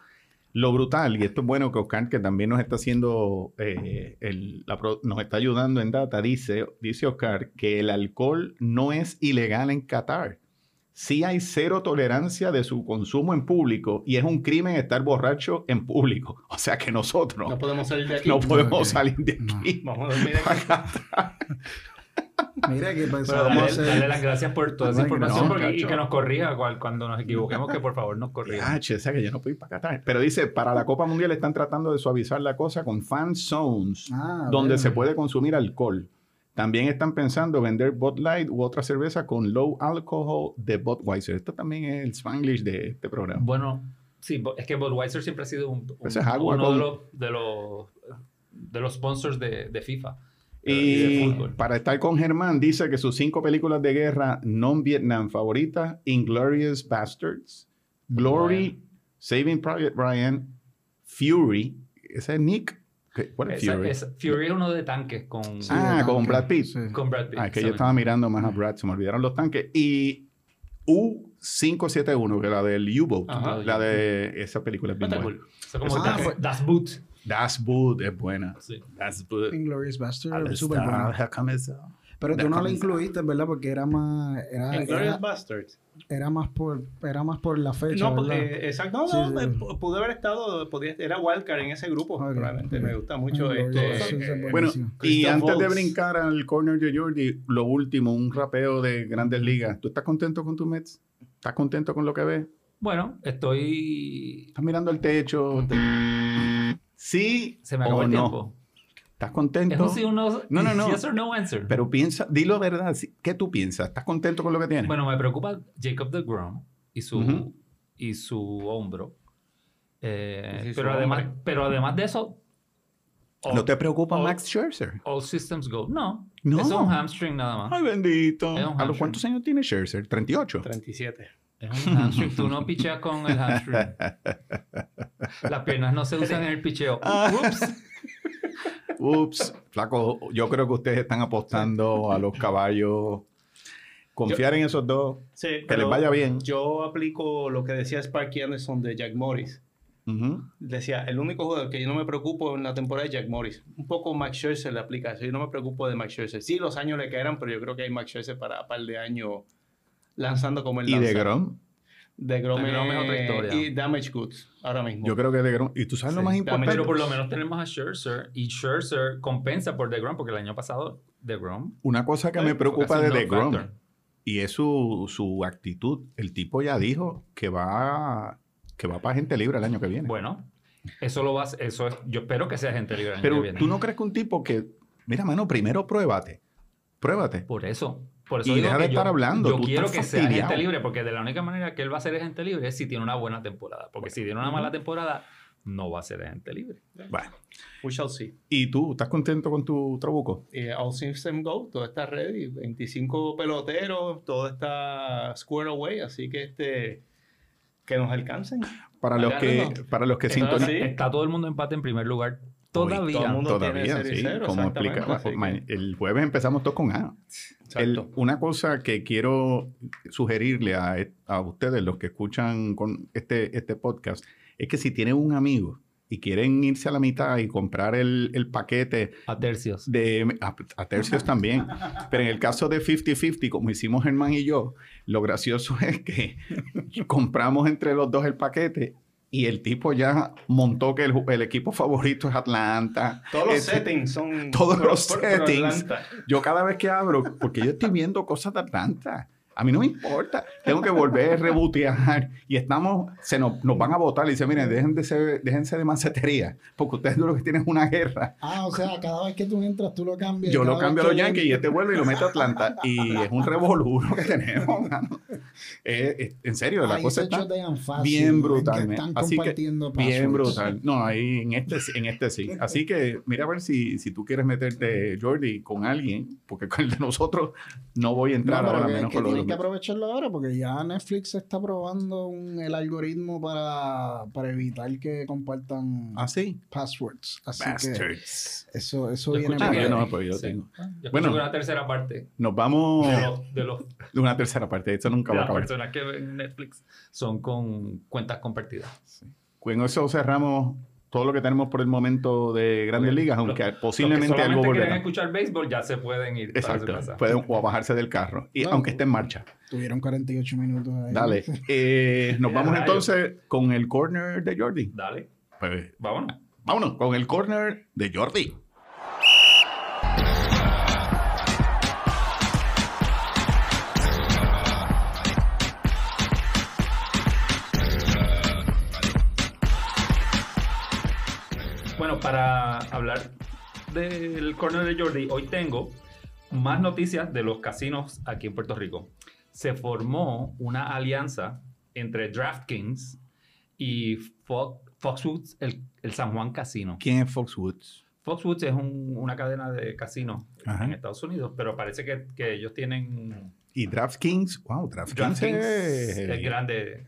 Lo brutal, y esto es bueno que Oscar, que también nos está haciendo, eh, el- la nos está ayudando en data, dice, dice Oscar que el alcohol no es ilegal en Qatar. Sí hay cero tolerancia de su consumo en público y es un crimen estar borracho en público. O sea que nosotros No no, podemos salir de aquí. podemos Ok. salir de No. Vamos a dormir aquí. Mira que Pero pensábamos dale, hacer. dale las gracias por toda esa información no, porque- y que nos corrija cual- cuando nos equivoquemos, que por favor nos corrija. Ah, che, o sea que yo no puedo ir para Qatar. Pero dice, para la Copa Mundial están tratando de suavizar la cosa con fan zones, Ah, donde bueno. se puede consumir alcohol. También están pensando vender Bud Light u otra cerveza con low alcohol de Budweiser. Esto también es el Spanglish de este programa. Bueno, sí, es que Budweiser siempre ha sido un, un- Ese es agua uno con- de, los, de, los, de los sponsors de, de FIFA. Y para estar con Germán, dice que sus cinco películas de guerra non-Vietnam favoritas, Inglorious Bastards, Glory, Saving Private Ryan, Fury, ese es Nick. ¿Qué- ¿Cuál es Esa- Fury? esa- Fury es uno de tanques con, Sí, Ah, con tanque, Brad Pitt. sí. con Brad Pitt. Ah, es que yo estaba mirando más a Brad, se me olvidaron los tanques. Y U571, que es la del U-Boat, la de esa película es bien buena. cool. Como Ah, Das Boot. Das Boot es buena. Sí. Das Boot. Inglorious Bastard, Al súper comenzó. Pero tú no la incluiste, ¿verdad? Porque era más. Era, Inglourious era, Bastards. era más por, era más por la fecha. No, ¿verdad? eh, exacto. No, Sí, no, sí. pu- pude haber estado, podía, era Wildcard en ese grupo. Ok, Realmente ok. me gusta mucho Inglourious este. Basterds es eh, bueno. Y antes de brincar al corner de Jordi, lo último, un rapeo de grandes ligas. ¿Tú estás contento con tu Mets? ¿Estás contento con lo que ves? Bueno, estoy... ¿Estás mirando el techo? ¿Sí Se me acabó o el no? tiempo. ¿Estás Es contento? un sí o no. No, no, no. Yes or no answer. Pero piensa, dilo verdad. ¿Qué tú piensas? ¿Estás contento con lo que tienes? Bueno, me preocupa Jacob de Grom y su, y su hombro. Eh, su pero, además, hombre. pero además de eso, all, ¿No te preocupa all- Max Scherzer? all systems go. No, No. es un hamstring nada más. Ay, bendito. ¿A los cuántos años tiene Scherzer? 38. 37. Es un hamstring. Tú no picheas con el hamstring. Las piernas no se usan en el picheo. Ah. Ups. Ups, flaco, yo creo que ustedes están apostando a los caballos. Confiar en esos dos. Sí, Que les vaya bien. Yo aplico lo que decía Sparky Anderson de Jack Morris. Decía, el único jugador que yo no me preocupo en la temporada es Jack Morris. Un poco Max Scherzer le aplica eso. Yo no me preocupo de Max Scherzer. Sí, los años le caerán, pero yo creo que hay Max Scherzer para un par de años lanzando como el Y de Grom. De Grom, De Grom es es otra historia. Y Damage Goods, ahora mismo. Yo creo que de Grom. Y tú sabes lo más importante. Pero por lo menos tenemos a Scherzer y Scherzer compensa por DeGrom porque el año pasado DeGrom Una cosa que Eh, me preocupa de The Grom. Y es su, su actitud. El tipo ya dijo que va, que va para gente libre el año que viene. Bueno, eso lo vas, eso es, yo espero que sea gente libre el año que Pero viene. tú no crees que un tipo que. Mira, mano, primero pruébate. Pruébate. Por eso. Por eso Y digo deja que de estar yo, hablando, Yo tú quiero que sea fastidiado. gente libre, porque de la única manera que él va a ser agente libre es si tiene una buena temporada. Porque si tiene una mala temporada, no va a ser agente libre. Bueno. We shall see. ¿Y tú? ¿Estás contento con tu trabuco? Eh, all systems go, todo está ready, 25 peloteros, todo está squared away, así que este que nos alcancen. Para los que, para los que sintonizan. Está todo el mundo empate en primer lugar. Todavía. Todo el mundo Todavía, tiene serie sí. cero, Como explicaba, que- el jueves empezamos todos con A. El- una cosa que quiero sugerirle a, a ustedes, los que escuchan con este, este podcast, es que si tienen un amigo y quieren irse a la mitad y comprar el, el paquete A tercios. de a, a tercios también, pero en el caso de 50-50, como hicimos Germán y yo, lo gracioso es que compramos entre los dos el paquete y el tipo ya montó que el, el equipo favorito es Atlanta. Todos los Este- settings son. todos los settings. Yo cada vez que abro, porque yo estoy viendo cosas de Atlanta. A mí no me importa. Tengo que volver a rebotear. Y estamos, se nos, nos van a votar. Y dicen, miren, ser- déjense de macetería. Porque ustedes lo que tienen es una guerra. Ah, o sea, cada vez que tú entras, tú lo cambias. Yo lo cambio a los que Yankees y este vuelve y lo mete a Atlanta. Y es un revolú lo que tenemos. mano. Eh, eh, en serio, la Ahí cosa está fácil, bien en brutal. que. Están Así que, compartiendo bien passwords. brutal. No, ahí en este, sí- en este sí. Así que mira a ver si, si tú quieres meterte, Jordi, con alguien, porque con el de nosotros no voy a entrar ahora que, menos que con los tienen que aprovecharlo ahora porque ya Netflix está probando un- el algoritmo para, para evitar que compartan Ah, sí. passwords. Así que Bastards. eso, eso Yo viene Ah, que- yo no, pues yo Sí. tengo. Yo Bueno. bueno, una tercera parte Nos vamos de los, de los de una tercera parte. Esto nunca de va a las acabar. personas que ven Netflix son con cuentas compartidas. Con eso cerramos todo lo que tenemos por el momento de Grandes Ligas, aunque Los que posiblemente algo quieren volverá. escuchar béisbol ya se pueden ir para su Exacto. casa. Pueden o a bajarse del carro, y, No. aunque esté en marcha. Tuvieron 48 minutos ahí. Dale. Eh, nos vamos rayos. entonces con el corner de Jordi. Dale, Pues, vámonos. vámonos con el corner de Jordi. Bueno, para hablar del corner de Jordi, hoy tengo más noticias de los casinos aquí en Puerto Rico. Se formó una alianza entre DraftKings y Fo- Foxwoods, el, el San Juan Casino. ¿Quién es Foxwoods? Foxwoods es un- una cadena de casinos en Estados Unidos, pero parece que, que ellos tienen Y DraftKings. Wow, DraftKings, DraftKings es, es grande.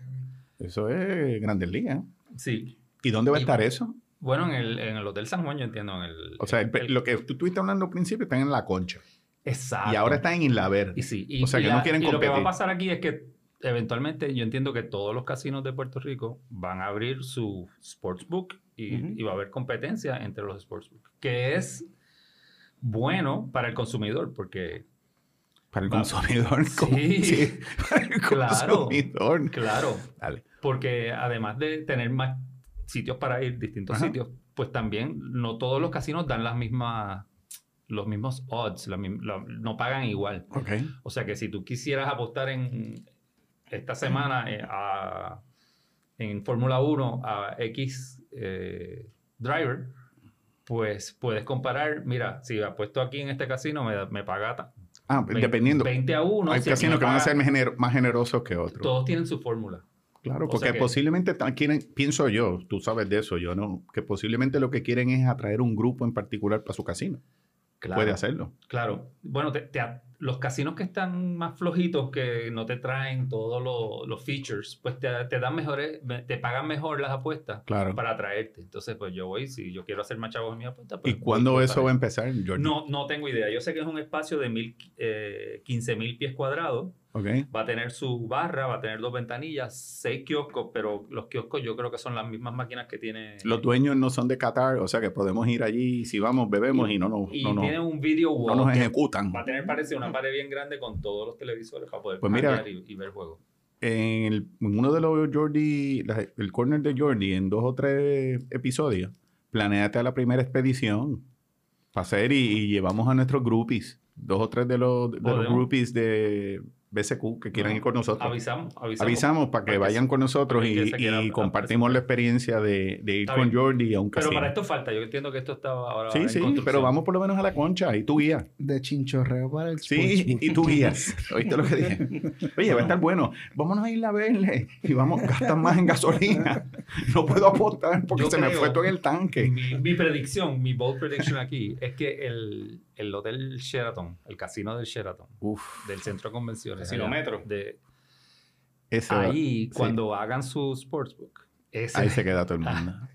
Eso es Grandes Ligas. Sí. ¿Y dónde va a estar eso? Bueno, en el, en el Hotel San Juan, yo entiendo. En el, O sea, el- el- lo que tú estuviste hablando al principio está en la concha. Exacto. Y ahora está en Isla Y Verde. sí, y, O sea, y que no quieren y lo que va a competir. pasar aquí es que eventualmente yo entiendo que todos los casinos de Puerto Rico van a abrir su sportsbook y, va a haber competencia entre los sportsbook, que es bueno para el consumidor porque, Para el Va- consumidor. Sí. para el Claro. consumidor. claro, Dale. porque además de tener más sitios para ir, distintos Ajá. sitios, pues también no todos los casinos dan las mismas los mismos odds, la la- no pagan igual. Ok. O sea que si tú quisieras apostar en esta semana eh, a- en Fórmula 1 a X eh, driver, pues puedes comparar, mira, si apuesto aquí en este casino me, me paga Ah, 20, dependiendo. 20 a 1. Hay si casinos que van a ser más generosos que otros. Todos tienen su fórmula. Claro, O porque sea que- posiblemente quieren, pienso yo, tú sabes de eso, yo no, que posiblemente lo que quieren es atraer un grupo en particular para su casino. Claro, Puede hacerlo. Claro. Bueno, te- los casinos que están más flojitos, que no te traen todos los, los features, pues te, te dan mejores, te pagan mejor las apuestas. Claro. para atraerte. Entonces, pues yo voy, si yo quiero hacer más chavos en mi apuesta, pues ¿Y cuándo eso va a empezar? No, no tengo idea. Yo sé que es un espacio de mil, eh, 15 mil pies cuadrados. Ok. Va a tener su barra, va a tener dos ventanillas, seis kioscos, pero los kioscos yo creo que son las mismas máquinas que tiene. Los dueños no son de Qatar, o sea que podemos ir allí, si vamos, bebemos y, no, nos- y no, nos- un video no wall nos que ejecutan. Va a tener, parece, una pared bien grande con todos los televisores para poder Pues mira, y, y ver juegos. En, el- en uno de los Jordi, el corner de Jordi, en dos o tres episodios, planeate a la primera expedición para hacer y, y llevamos a nuestros groupies, dos o tres de los, de los groupies de BSQ que quieran ir con nosotros. Avisamos, avisamos. Avisamos para que Para vayan con nosotros y, compartimos la experiencia de, de ir Está con bien. Jordi a un Pero casino. para esto falta. Yo entiendo que esto está ahora Sí, en sí, pero vamos por lo menos a la concha y tú guías. De chinchorreo para el Sí, y tú guías. ¿Oíste lo que dije? Oye, va a estar bueno. Vámonos a ir a verle y vamos, gastan más en gasolina. No puedo apostar porque Yo se me fue todo en el tanque. Mi, mi predicción, mi bold prediction aquí, es que el, el hotel Sheraton, el casino del Sheraton, Uf, del centro de convenciones, Metro. de, ese va- ahí, sí. cuando hagan su sportsbook, ese, Ahí se queda todo el mundo.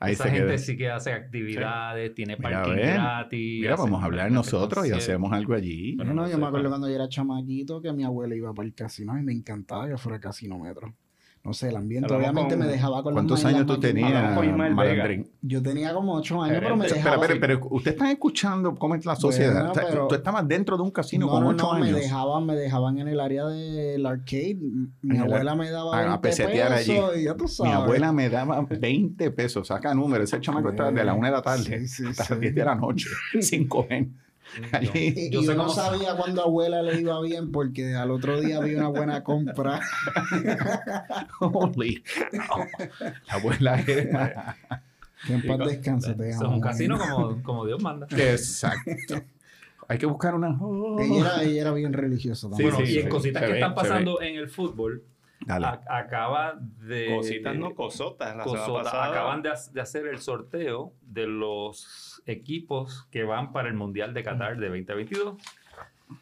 Ahí Esa se gente queda. sí que hace actividades, tiene Mira, parking ven. gratis. Mira, vamos a hablar nosotros y hacemos algo allí. Bueno, no, no yo me acuerdo cuando yo era chamaquito que mi abuela iba para el casino y me encantaba que fuera casino metro. No sé, el ambiente obviamente con- me dejaba con los ¿Cuántos años tú tenías. Malandrín? Yo tenía como ocho años, pero me dejaba. espera, pero ustedes están escuchando cómo es la sociedad. Bueno, pero- Tú estabas dentro de un casino no, con no, ocho no, me años. dejaban, me dejaban en el área del arcade. Mi En el- abuela me daba a- a 20 pesetear allí. pesos y ya tú Mi abuela me daba 20 pesos, saca número. Ese chamaco estaba de la una de la tarde Sí, sí, hasta sí. las 10 de la noche, sin comer. Allí. Y, Yo y sé yo no cómo- sabía cuando a abuela le iba bien porque al otro día había una buena compra. Holy cow. La abuela era. Que en paz descanse, te es un casino como, como Dios manda. Exacto. Hay que buscar una. Ella era, ella era bien religiosa Sí, también. bueno, sí, y en sí. cositas que ve, están pasando en el fútbol, Dale. a- acaba de... Cositas, no cosotas. La semana Cosota, pasada. acaban de hacer el sorteo de los equipos que van para el Mundial de Qatar de 2022.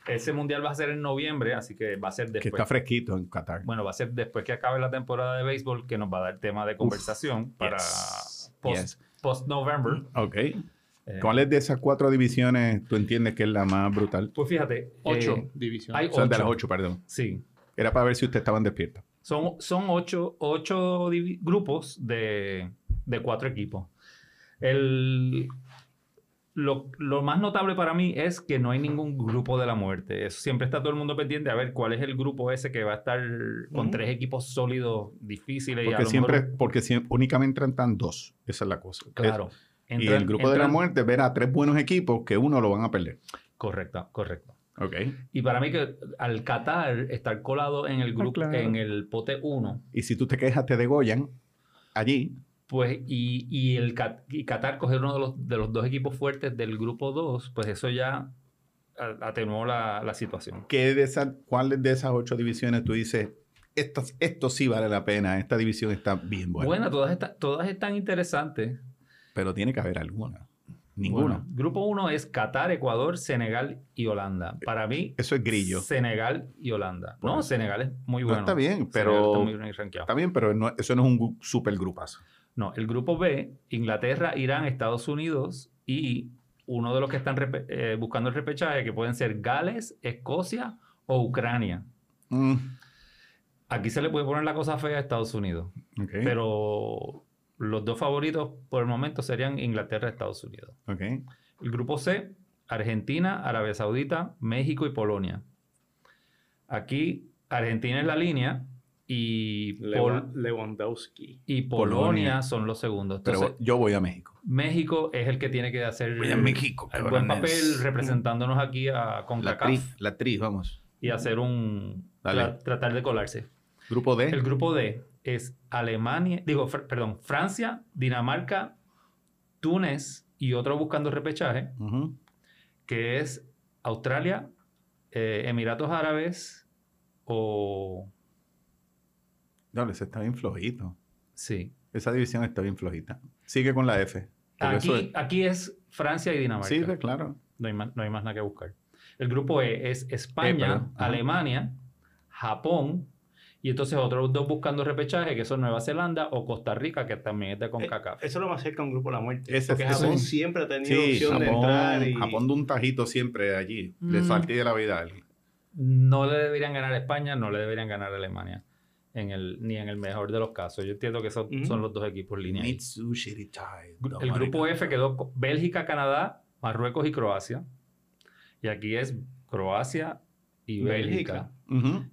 Ese Mundial va a ser en noviembre, así que va a ser que después. está fresquito en Qatar. Bueno, va a ser después que acabe la temporada de béisbol que nos va a dar tema de conversación para yes, post, yes. post-November. Ok. Eh, ¿Cuál es de esas cuatro divisiones tú entiendes que es la más brutal? Pues fíjate, Ocho eh, divisiones. hay sea, de las ocho, perdón. Sí, Era para ver si ustedes estaban despiertos. Son, son ocho, ocho grupos de, de cuatro equipos. El, lo, lo más notable para mí es que no hay ningún grupo de la muerte. Eso siempre está todo el mundo pendiente a ver cuál es el grupo ese que va a estar con tres equipos sólidos, difíciles. y a Porque lo siempre, mejor- porque siempre, únicamente entran dos. Esa es la cosa. claro. y Entran- el grupo de la muerte verá tres buenos equipos que uno lo van a perder. Correcto, correcto. Ok. Y para mí que al Qatar estar colado en el grupo, claro. en el pote 1, Y si tú te quejas, te degollan allí. Pues, y, y el y Qatar coger uno de los, de los dos equipos fuertes del grupo 2, pues eso ya atenuó la, la situación. ¿Qué de esas, ¿Cuáles de esas ocho divisiones tú dices, esto, esto sí vale la pena, esta división está bien buena? Bueno, todas, todas están interesantes. Pero tiene que haber alguna. Ninguna. Bueno, grupo 1 es Qatar, Ecuador, Senegal y Holanda. Para mí, Eso es grillo. Senegal y Holanda. No. Senegal es muy No, bueno. está bien, pero- está muy bien. Está bien, pero no- eso no es un gu- super grupazo. No, el grupo B, Inglaterra, Irán, Estados Unidos y uno de los que están eh, buscando el repechaje, que pueden ser Gales, Escocia o Ucrania. Mm, Aquí se le puede poner la cosa fea a Estados Unidos, pero los dos favoritos por el momento serían Inglaterra y Estados Unidos. El grupo C, Argentina, Arabia Saudita, México y Polonia. Aquí Argentina es la línea y, Pol- Lewandowski. y Polonia, Polonia. son los segundos. Pero yo voy a México. México es el que tiene que hacer Voy a México, el buen papel representándonos aquí a La CONCACAF actriz, la actriz, vamos. y hacer un tra- tratar de colarse. Grupo D. El grupo D es Alemania, digo, fr- perdón, Francia, Dinamarca, Túnez y otro buscando repechaje, que es Australia, eh, Emiratos Árabes o... Dale, ese está bien flojito. Sí. Esa división está bien flojita. Sigue con la F. Aquí, es Francia y Dinamarca. Sí, claro. No hay, más, no hay más nada que buscar. El grupo E es España. Alemania, Japón y entonces otros dos buscando repechaje que son Nueva Zelanda o Costa Rica, que también es de CONCACAF. Eh, Eso es lo más cerca a un grupo de la muerte. Ese- porque Japón siempre ha tenido Sí, opción de entrar y... Japón de un tajito siempre allí. Le Mm. fastidia la vida a alguien. No le deberían ganar a España, no le deberían ganar a Alemania. En el, ni en el mejor de los casos. Yo entiendo que son, Ujú. son los dos equipos lineales. Mitsubishi. El grupo F quedó Bélgica, Canadá, Marruecos y Croacia. Y aquí es Croacia y Bélgica.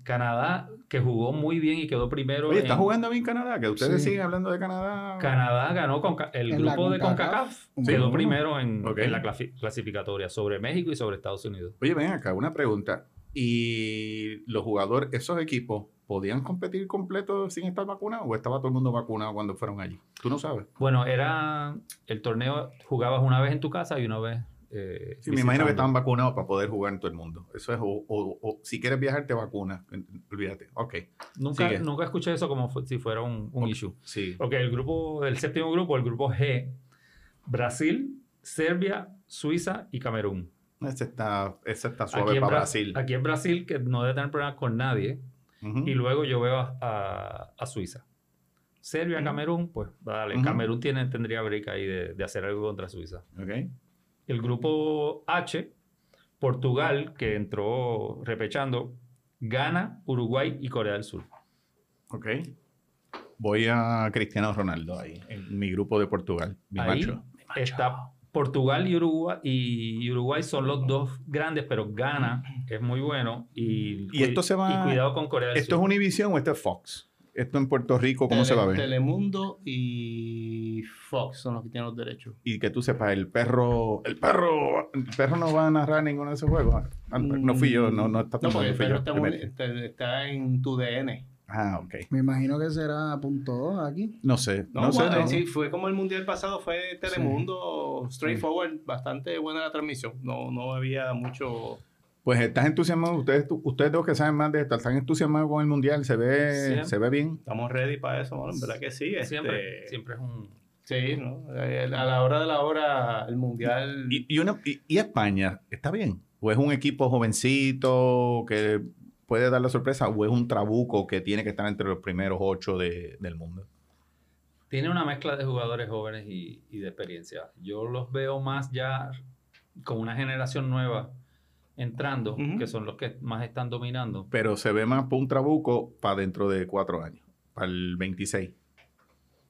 Canadá, que jugó muy bien y quedó primero. Oye, está en- jugando bien Canadá, que ustedes Sí. siguen hablando de Canadá. Canadá ganó con ca- el En grupo de CONCACAF. Quedó primero en, la clasi- clasificatoria sobre México y sobre Estados Unidos. Oye, ven acá, una pregunta. ¿Y los jugadores, esos equipos, podían competir completo sin estar vacunados o estaba todo el mundo vacunado cuando fueron allí? Tú no sabes. Bueno, era el torneo, jugabas una vez en tu casa y una vez. eh, Sí, me imagino que estaban vacunados para poder jugar en todo el mundo. Eso es, o, o- o si quieres viajar, te vacunas. Olvídate. Ok, Nunca, Sigue. nunca escuché eso como si fuera un, un Ok. issue. sí. Ok, el grupo, el séptimo grupo, el grupo G, Brasil, Serbia, Suiza y Camerún. Ese está, ese está suave para Bra- Brasil. aquí en Brasil, que no debe tener problemas con nadie. Y luego yo veo a, a- a Suiza. Serbia, Camerún, pues dale. Camerún tiene, tendría break ahí de, de hacer algo contra Suiza. Ok. El grupo H, Portugal, que entró repechando, Ghana, Uruguay y Corea del Sur. Ok. Voy a Cristiano Ronaldo ahí, en mi grupo de Portugal. Mi Ahí macho. está Portugal y Uruguay, y Uruguay son los dos grandes, pero Ghana es muy bueno. Y, Y esto se va- y cuidado con Corea del ¿Esto es. Univision o esto es Fox? ¿Esto en Puerto Rico cómo se va a ver? Telemundo y Fox son los que tienen los derechos. Y que tú sepas, el perro, el perro, el perro no va a narrar ninguno de esos juegos. Ah, No fui yo, no, no está No, porque el perro yo. está, muy- está, está en tu DN. Ah, ok. Me imagino que será punto dos aquí. No sé, No, no, sé. bueno, no. sí, fue como el mundial pasado, fue Telemundo, straightforward, bastante buena la transmisión. No, no había mucho. Pues estás entusiasmado, ustedes, tú- ustedes dos que saben más de esto, están entusiasmados con el mundial, se ve, Sí. se ve bien. Estamos ready para eso, mano, en verdad que sí. Siempre, este, siempre es un... Sí, ¿no? Eh, A la hora de la hora, el mundial. Y, y, una- y- y España, ¿está bien? ¿O es un equipo jovencito que puede dar la sorpresa? ¿O es un trabuco que tiene que estar entre los primeros ocho de- del mundo? Tiene una mezcla de jugadores jóvenes y, y de experiencia. Yo los veo más ya con una generación nueva entrando, que son los que más están dominando. Pero se ve más para un trabuco para dentro de cuatro años, para el 26.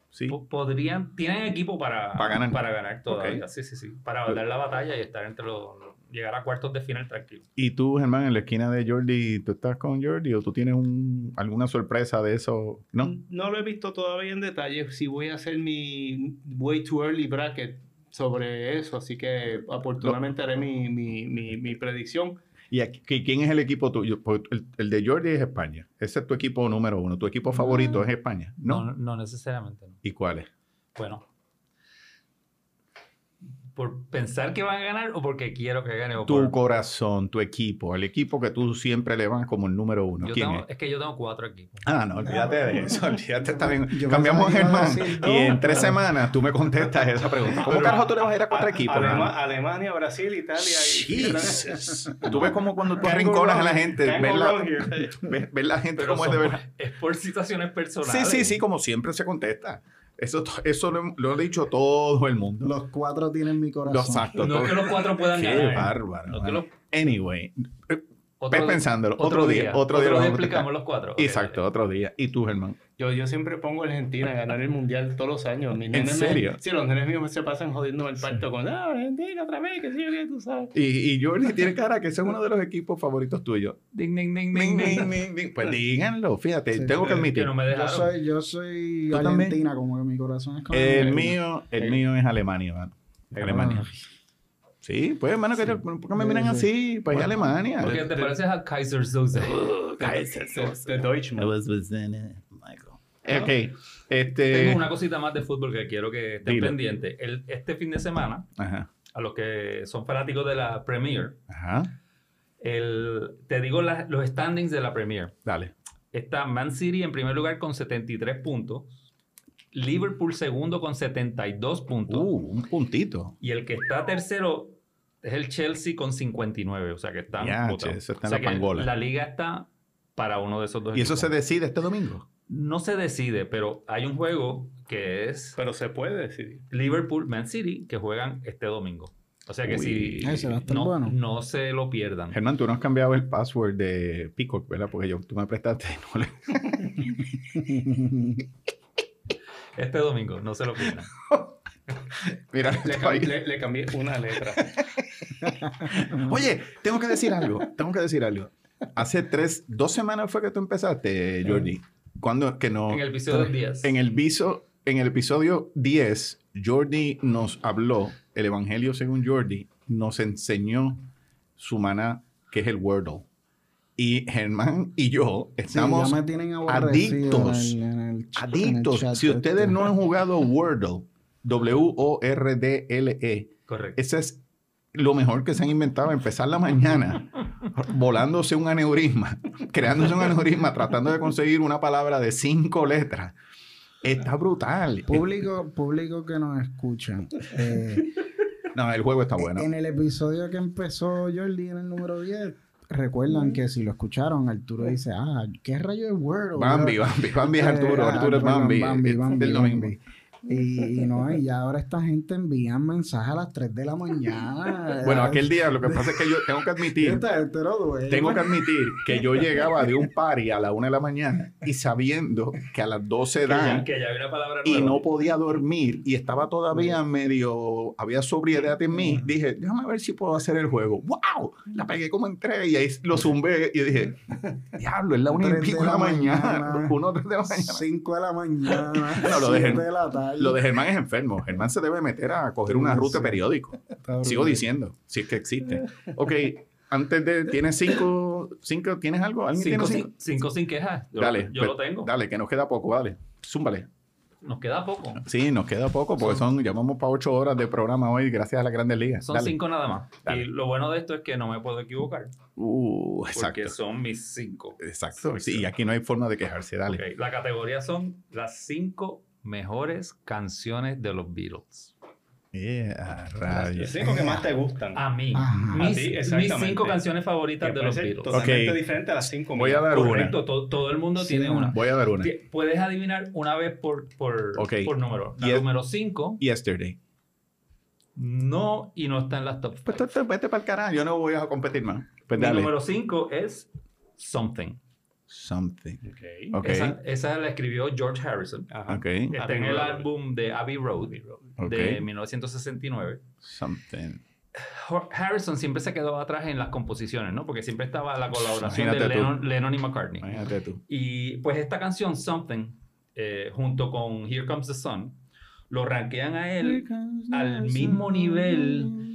¿Sí? Po- Podrían, tienen equipo para, Para ganar. para ganar todavía. Sí, sí, sí. Para dar la batalla y estar entre los, los- llegar a cuartos de final tranquilo. Y tú, Germán, en la esquina de Jordi, ¿tú estás con Jordi o tú tienes un, alguna sorpresa de eso? ¿No? No lo he visto todavía en detalle. Si voy a hacer mi way too early bracket sobre eso, así que oportunamente haré mi, mi, mi, mi predicción. ¿Y aquí- qui- quién es el equipo tuyo? Pues el, el de Jordi es España. Ese es tu equipo número uno. ¿Tu equipo favorito es España? ¿No? No, no necesariamente. no. ¿Y cuál es? Bueno. ¿Por pensar que van a ganar o porque quiero que gane? O Tu por- corazón, tu equipo, el equipo que tú siempre le vas como el número uno. Yo ¿Quién tengo- es? es que yo tengo cuatro equipos. Ah, no, olvídate de eso, olvídate, está bien. Yo Cambiamos Germán y en tres semanas tú me contestas esa pregunta. ¿Cómo carajo tú le vas a ir a cuatro equipos? Alema-? Alemania, Brasil, Italia y. Jesus. Tú ves como cuando tú arrinconas a la gente, ves la, ves- ves la gente Pero como es de verdad. es por situaciones Sí, personales. sí, sí, como siempre se contesta. Eso, eso lo, lo ha dicho todo el mundo. Los cuatro tienen mi corazón. Exacto. No es que los cuatro puedan Qué ganar. bárbaro. No que mano. los- Anyway, Otro- ves pensándolo. Otro, día, Otro día. a explicamos los cuatro. Exacto, otro día. ¿Y tú, Germán? Yo, yo siempre pongo a Argentina a ganar el mundial todos los años. Mis ¿En nenes me- serio? sí, los nenes míos se pasan jodiendo el parto con ah, Argentina otra vez, que sí, que tú sabes. Y, y Jordi tiene cara que ese es uno de los equipos favoritos tuyos. Ding, ding, ding, Ding, ding, ding. ding. Pues díganlo, fíjate, Sí, tengo que Que admitir. no me Yo soy, yo soy. Argentina, como que mi corazón es con El mío, el mío es Alemania, mano. Alemania. Sí, pues, hermano, que ¿por qué me miran Sí, así? Pues Bueno, Alemania. Porque te pareces a Kaiser Soze. De Deutschman. Ok, este... Tengo una cosita más de fútbol que quiero que estén pendientes. El- este fin de semana, Ajá, a los que son fanáticos de la Premier, ajá, el, te digo la- los standings de la Premier. dale. Está Man City en primer lugar con 73 puntos. Liverpool segundo con 72 puntos. Uh, un puntito. Y el que está tercero es el Chelsea con 59. O sea que están che, eso está O en sea la pangola. La liga está para uno de esos dos ¿Y eso se decide este domingo? No se decide, pero hay un juego que es Pero se puede decidir. Liverpool Man City que juegan este domingo. O sea que Uy. si Ese va a estar no, bueno. no se lo pierdan. Germán, tú no has cambiado el password de Peacock, ¿verdad? Porque yo, tú me prestaste. no le- Este domingo, no se lo pierdan. Mira, cam- le- le cambié una letra. Oye, tengo que decir algo. Tengo que decir algo. Hace tres, dos semanas fue que tú empezaste, Jordi. Cuando que no. En el episodio 10. En el, viso, en el episodio 10, Jordi nos habló, el Evangelio según Jordi, nos enseñó su maná, que es el Wordle. Y Germán y yo Sí, estamos ya me tienen aborrecido adictos. en el- en el ch- en el adictos. chat Si ustedes este. no han jugado Wordle, W-O-R-D-L-E, Correcto. ese es lo mejor que se han inventado, empezar la mañana volándose un aneurisma, creándose un aneurisma, tratando de conseguir una palabra de cinco letras. Está brutal. Público, público que nos escuchan. eh, No, el juego está bueno. En el episodio que empezó Jordi en el número 10, recuerdan que si lo escucharon, Arturo dice, ah, ¿qué rayo es Word? Bambi, Bambi, Bambi es Eh, Arturo, Arturo es Bambi. Bambi, es Bambi, del domingo. Bambi. Y, y no, y ahora esta gente envía mensajes a las 3 de la mañana. Bueno, aquel día lo que pasa es que yo tengo que admitir, Esta gente no duerme. tengo que admitir que yo llegaba de un party a la una de la mañana y sabiendo que a las 12 Que ya, dan que ya hay una palabra y no podía dormir y estaba todavía medio, había sobriedad en mí, dije, déjame ver si puedo hacer el juego. ¡Wow! La pegué como entré y ahí lo zumbé y dije, diablo, es la una y Tres de pico de la la mañana, mañana. uno tres de la mañana. 5 de la mañana, No, lo de 7 Germ- de la tarde. Lo de Germán es enfermo. Germán se debe meter a coger una ruta de periódico. Sigo diciendo, si es que existe. Ok, antes de, ¿tienes cinco, cinco, ¿tienes algo? ¿Alguien Cinco, tiene sin, cinco sin quejas. Yo, Dale, yo pues, lo tengo. Dale, que nos queda poco, dale. Zúmbale. Nos queda poco. Sí, nos queda poco porque son, llamamos para ocho horas de programa hoy gracias a las grandes ligas. Son Dale. cinco nada más. Dale. Y lo bueno de esto es que no me puedo equivocar. Uh, exacto. Porque son mis cinco. Exacto. Sí, y aquí no hay forma de quejarse, dale. La categoría son las cinco mejores canciones de los Beatles. Yeah, Las rayos. cinco que más te gustan. A mí. Ajá. Mis, A ti, mis cinco canciones favoritas de los Beatles. totalmente Ok. diferente a las cinco Voy a dar una. Correcto, to- todo el mundo Sí, tiene una. Voy a dar una. Puedes adivinar una vez por, por, Ok. por número. La número 5 Yesterday. no y no está en las top Pues five. tú- tú vete para el carajo, yo no voy a competir más. Pues Mi número 5 es Something. Something. Ok. Ok. Esa, esa la escribió George Harrison. Ajá. Ok. Está Abbey en el Road. álbum de Abbey Road de 1969. Something. Har- Harrison siempre se quedó atrás en las composiciones, ¿no? Porque siempre estaba la colaboración Imagínate de. Lennon, Lennon y McCartney. Imagínate tú. Y pues esta canción, Something, eh, junto con Here Comes the Sun, lo rankean a él al mismo nivel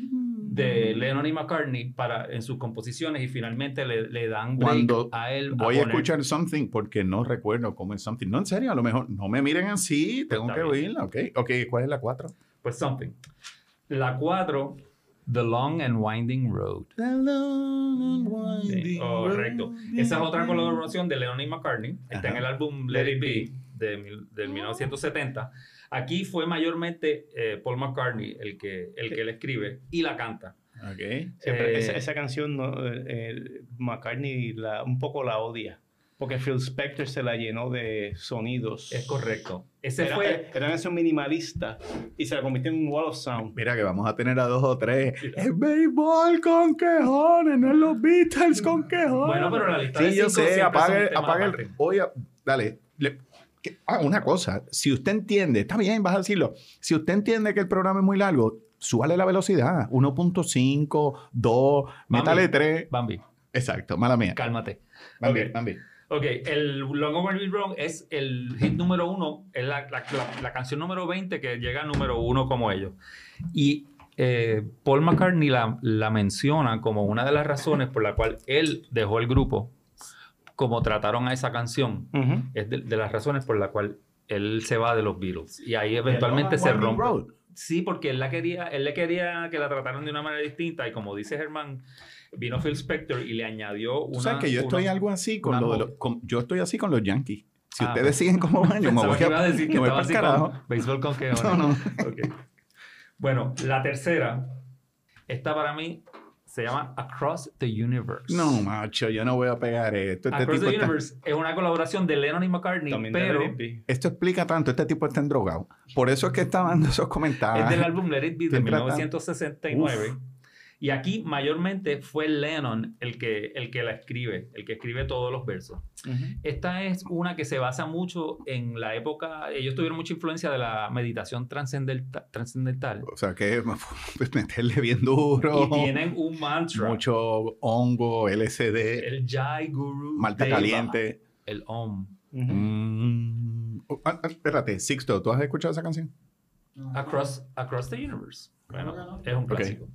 de Lennon y McCartney para, en sus composiciones y finalmente le, le dan break Cuando a él. Voy a escuchar Something porque no recuerdo cómo es Something. No, en serio, a lo mejor no me miren así, tengo Está que oírla, ok. Ok, ¿cuál es la cuatro? Pues Something. La 4, The Long and Winding Road. Sí, correcto. Esa es otra colaboración de Lennon y McCartney. Está en Ajá. el álbum Let It Be de, del 1970. Aquí fue mayormente eh, Paul McCartney el que, el que la escribe y la canta. Ok. Siempre Eh, esa, esa canción, no, eh, eh, McCartney la- un poco la odia. Porque Phil Spector se la llenó de sonidos. Es correcto. Ese Era, fue... era una canción minimalista y se la convirtió en un wall of sound. Mira que vamos a tener a dos o tres. Es béisbol con quejones, no es los Beatles con quejones. Bueno, pero la lista de Sí, yo cinco sé, apague, apague el. Oye, dale. le- que- ah, una cosa. Si usted entiende, está bien, vas a decirlo. Si usted entiende que el programa es muy largo, súbale la velocidad. 1.5, 2, métale 3. Bambi, Exacto, mala mía. cálmate. Bambi, Ok. Bambi. Ok, el Long Over Wrong es el hit número uno, es la, la- la- la canción número 20 que llega al número uno como ellos. Y eh, Paul McCartney la, la menciona como una de las razones por la cual él dejó el grupo, como trataron a esa canción, es de, de las razones por la cual él se va de los Beatles. Y ahí eventualmente se rompe. Road. Sí, porque él la quería, él le quería que la trataran de una manera distinta y como dice Germán, vino Phil Spector y le añadió una... Tú sabes que yo estoy una- algo así con lo de los. con- yo estoy así con los Yankees. Si Ah, ustedes siguen como van, yo me voy que a, iba a decir que estaba así carajo. con béisbol con quejones. No, no. Bueno, la tercera, esta para mí se llama Across the Universe. No, macho, yo no voy a pegar esto. Este Across tipo the está- Universe es una colaboración de Lennon y McCartney, También pero esto explica tanto. Este tipo está endrogado. Por eso es que está dando esos comentarios. es del álbum Let It Be de Siempre está- 1969. Y aquí mayormente fue Lennon el que, el que la escribe, el que escribe todos los versos. Ujú. Esta es una que se basa mucho en la época, ellos tuvieron mucha influencia de la meditación trascendental. O sea que pues, meterle bien duro. Y tienen un mantra. Mucho hongo, LSD, El Jai Guru. malta Deva, caliente. El Om. Ujú. Mm. Oh, ah, ah, espérate, Sixto, ¿tú has escuchado esa canción? Across, Across the Universe. Bueno, es un clásico.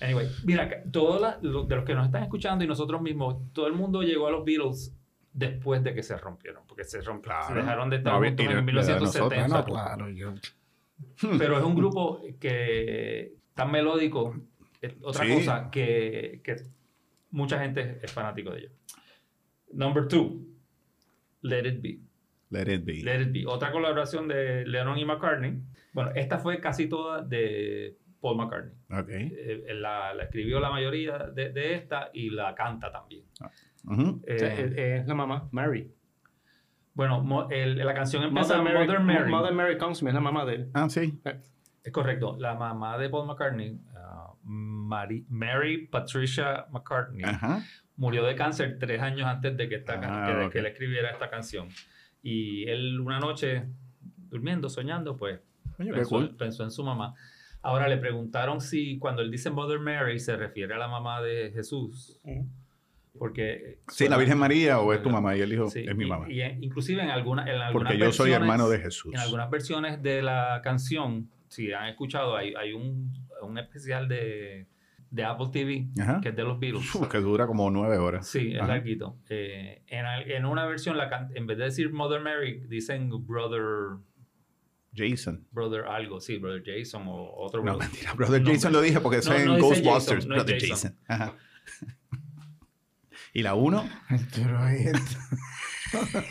Anyway, mira, todos lo- de los que nos están escuchando y nosotros mismos, todo el mundo llegó a los Beatles después de que se rompieron, porque se rompieron, Claro. dejaron de estar No, juntos en de 1970. Bueno, claro, yo. Pero es un grupo que tan melódico, otra Sí. cosa que, que mucha gente es fanático de ellos. Number two, Let It Be. Let it be. Let It Be. Otra colaboración de Lennon y McCartney. Bueno, esta fue casi toda de, Paul McCartney. Ok. Eh, él la, la escribió la mayoría de, de esta y la canta también. Ujú. Eh, O sea, es, es la mamá, Mary. bueno, mo- el- la canción empieza Mother Mary, Mother Mary. Mother Mary comes me, es la mamá de él. Ah, sí. Es correcto. La mamá de Paul McCartney, ah, Mary, Mary Patricia McCartney, Ajá. murió de cáncer tres años antes de que, esta, can- Ah, que, de ok. que él escribiera esta canción. Y él una noche, durmiendo, soñando, pues cool. pensó en su mamá. Ahora le preguntaron si cuando él dice Mother Mary se refiere a la mamá de Jesús. Porque... Sí, la Virgen María o es tu mamá. Y él dijo, Sí, es mi mamá. Y, inclusive en, alguna, en algunas Porque yo soy hermano de Jesús. En algunas versiones de la canción, si han escuchado, hay, hay un, un especial de, de Apple TV Ajá. que es de los Beatles. Uf, que dura como nueve horas. Sí, es Ajá. larguito. Eh, en, en una versión, la en vez de decir Mother Mary, dicen Brother, Jason. brother algo, sí, Brother Jason o otro No, brother. mentira. Brother No, Jason lo dije porque es en Ghostbusters. Jason, no es Brother Jason. Jason. Ajá. ¿Y la uno? Pero ahí está.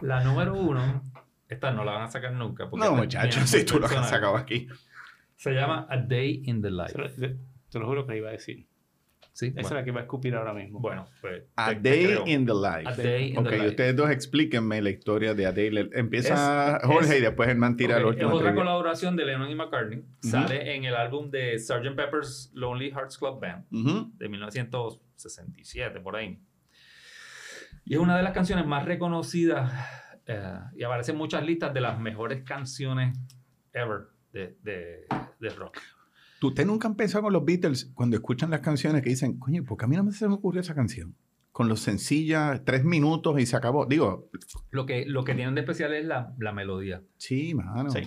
La número uno, esta no la van a sacar nunca. porque No, muchachos, si tú lo has sacado aquí. Se llama A Day in the Life. Te lo, juro que iba a decir. Sí, Esa es bueno, la que iba a escupir ahora mismo. bueno, pues. A te- te Day creo. in the Life. A Day in Ok, the Life. ustedes dos explíquenme la historia de A Day. Empieza Es- Jorge es- y después Herman tira Ok, el es último. otra trivia. colaboración de Lennon y McCartney. Sale en el álbum de Sgt. Pepper's Lonely Hearts Club Band Ujú. de 1967, por ahí. Y es una de las canciones más reconocidas eh, y aparece en muchas listas de las mejores canciones ever de, de, de rock. ¿Tú- ¿Ustedes nunca han pensado con los Beatles cuando escuchan las canciones que dicen, coño, ¿por qué a mí no me se me ocurrió esa canción? Con los sencillas, tres minutos y se acabó. Digo, Lo que, lo que tienen de especial es la, la melodía. sí, mano. Sí.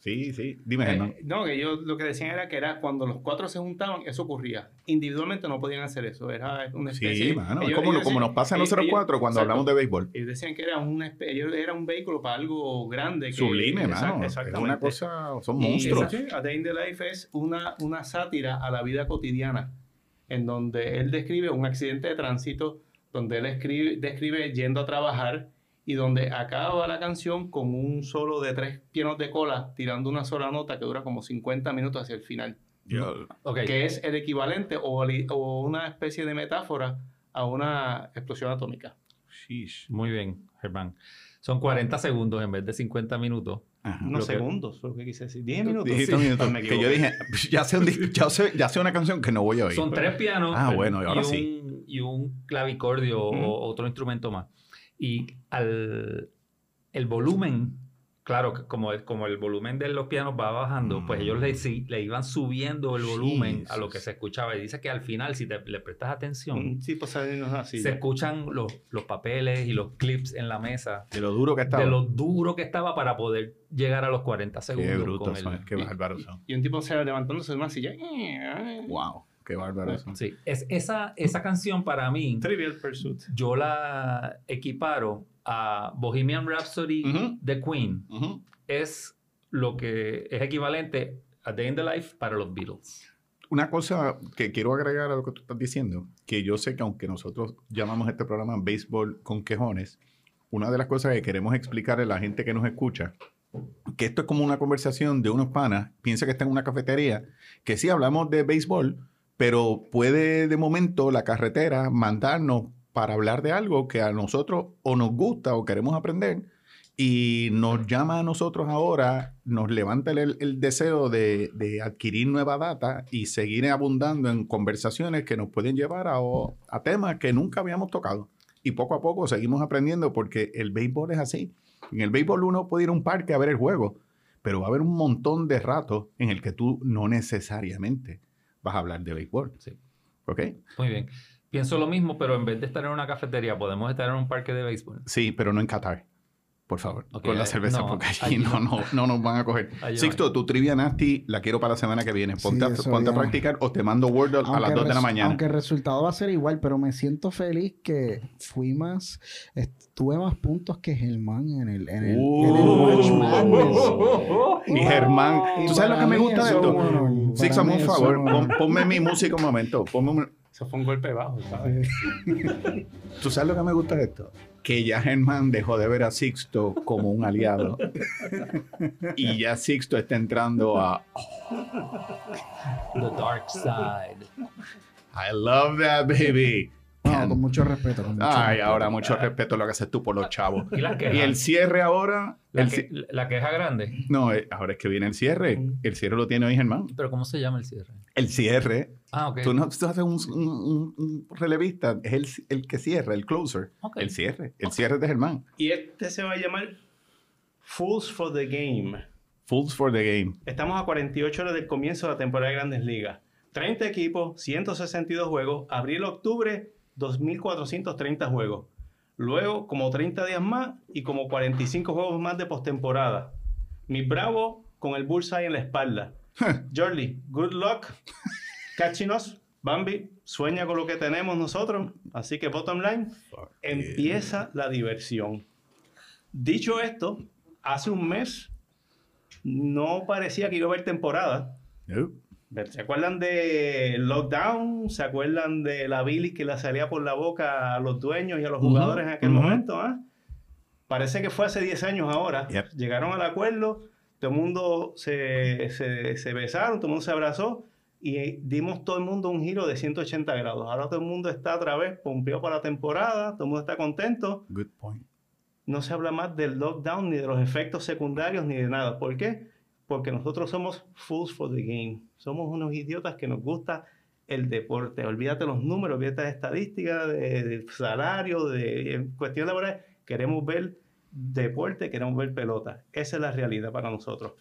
Sí, sí. Dime, Eh, no, que yo lo que decían era que era cuando los cuatro se juntaban, eso ocurría. Individualmente no podían hacer eso. Era una especie Sí, mano. Es ellos- como, ellos como nos pasa a ellos- nosotros cuatro cuando exacto. hablamos de béisbol. Ellos decían que era, una ellos- era un vehículo para algo grande. Que, Sublime, Exact- mano. Es Exactamente. una cosa, son Y monstruos. esa- A Day in the Life es una, una sátira a la vida cotidiana, en donde él describe un accidente de tránsito, donde él escribe, describe yendo a trabajar y donde acaba la canción con un solo de tres pianos de cola tirando una sola nota que dura como 50 minutos hacia el final, Yo- Ok. que es el equivalente o, o una especie de metáfora a una explosión atómica. Sheesh. Muy bien, Germán. Son 40 segundos en vez de 50 minutos. Ajá. Unos Lo segundos, lo que quise decir. 10 minutos. Dijiste Sí. un minuto. Ah, me que yo dije, ya sé, un ya, sé, ya sé una canción que no voy a oír. Son tres pianos Ah, bueno, y ahora un, sí. y un clavicordio o otro instrumento más. Y al, el volumen, claro, como, el- como el volumen de los pianos va bajando, Mm. pues ellos le, sí- le iban subiendo el volumen a lo que se escuchaba. Y dice que al final, si te, le prestas atención, Mm, Sí, pues así. se escuchan los, los papeles y los clips en la mesa De lo duro que estaba. de lo duro que estaba para poder llegar a los 40 segundos. Qué con brutos el- son, qué son. Y un tipo se levantándose de una silla. Wow, qué bárbaros son. Sí, es, esa, esa canción para mí, Trivial Pursuit. yo la equiparo a Bohemian Rhapsody Ujú. de Queen. Es lo que es equivalente a Day in the Life para los Beatles. Una cosa que quiero agregar a lo que tú estás diciendo, que yo sé que aunque nosotros llamamos este programa béisbol con quejones, una de las cosas que queremos explicarle a la gente que nos escucha, que esto es como una conversación de unos panas, piensa que está en una cafetería, que sí hablamos de béisbol, pero puede de momento la carretera mandarnos para hablar de algo que a nosotros o nos gusta o queremos aprender y nos llama a nosotros ahora, nos levanta el, el deseo de, de adquirir nueva data y seguir abundando en conversaciones que nos pueden llevar a, a temas que nunca habíamos tocado. Y poco a poco seguimos aprendiendo porque el béisbol es así. En el béisbol uno puede ir a un parque a ver el juego, pero va a haber un montón de ratos en el que tú no necesariamente vas a hablar de béisbol. Sí. ¿Ok? Muy bien. Pienso lo mismo, pero en vez de estar en una cafetería, podemos estar en un parque de béisbol. Sí, pero no en Qatar. Por favor, con la cerveza, no, porque allí no, no. no, no nos van a coger. Sixto, tu trivia nasty la quiero para la semana que viene. Ponte, Sí, a, ponte practicar o te mando Wordle a las Aunque 2 de la mañana. Aunque el resultado va a ser igual, pero me siento feliz que fui más, tuve más puntos que Germán en el, en el, en el Uh. Y Germán, ¿tú sabes lo que me gusta de esto? es un honor. Six, Para hazme un favor, pon- ponme mi música un momento. ponme un- Eso fue un golpe bajo, ¿sabes? ¿Tú sabes lo que me gusta de esto? Que ya Germán dejó de ver a Sixto como un aliado. y ya Sixto está entrando a The Dark Side. I love that baby. No, con mucho respeto. Con mucho Ay, respeto. ahora mucho respeto lo que haces tú por los chavos. ¿Y el cierre ahora. La, el que- la queja grande. no, eh, ahora es que viene el cierre. El cierre lo tiene hoy Germán. Pero ¿cómo se llama el cierre? El cierre. Ah, ok. Tú no tú haces un, un- un- un relevista. Es el, el que cierra, el closer. Ok. El cierre. El cierre de Germán. Y este se va a llamar Fools for the Game. Fools for the game. Estamos a 48 horas del comienzo de la temporada de Grandes Ligas. 30 equipos, 162 juegos. Abril-octubre, 2.430 juegos. Luego, como 30 días más y como 45 juegos más de postemporada. Mi bravo con el bullseye en la espalda. Jordi, good luck. Catching us. Bambi, sueña con lo que tenemos nosotros. Así que, bottom line, empieza la diversión. Dicho esto, hace un mes no parecía que iba a haber temporada. ¿Se acuerdan del lockdown? ¿Se acuerdan de la bilis que le salía por la boca a los dueños y a los jugadores en aquel ujú. momento? ah? Parece que fue hace 10 años ahora. Yep. Llegaron al acuerdo, todo el mundo se, se, se besaron, todo el mundo se abrazó y dimos todo el mundo un giro de 180 grados. Ahora todo el mundo está otra vez pompeado para la temporada, todo el mundo está contento Good point. no se habla más del lockdown, ni de los efectos secundarios, ni de nada. ¿Por qué? Porque nosotros somos fools for the game. Somos unos idiotas que nos gusta el deporte. Olvídate los números, olvídate de estadísticas, de, de salario, de en cuestión laboral. Queremos ver deporte, queremos ver pelota. Esa es la realidad para nosotros.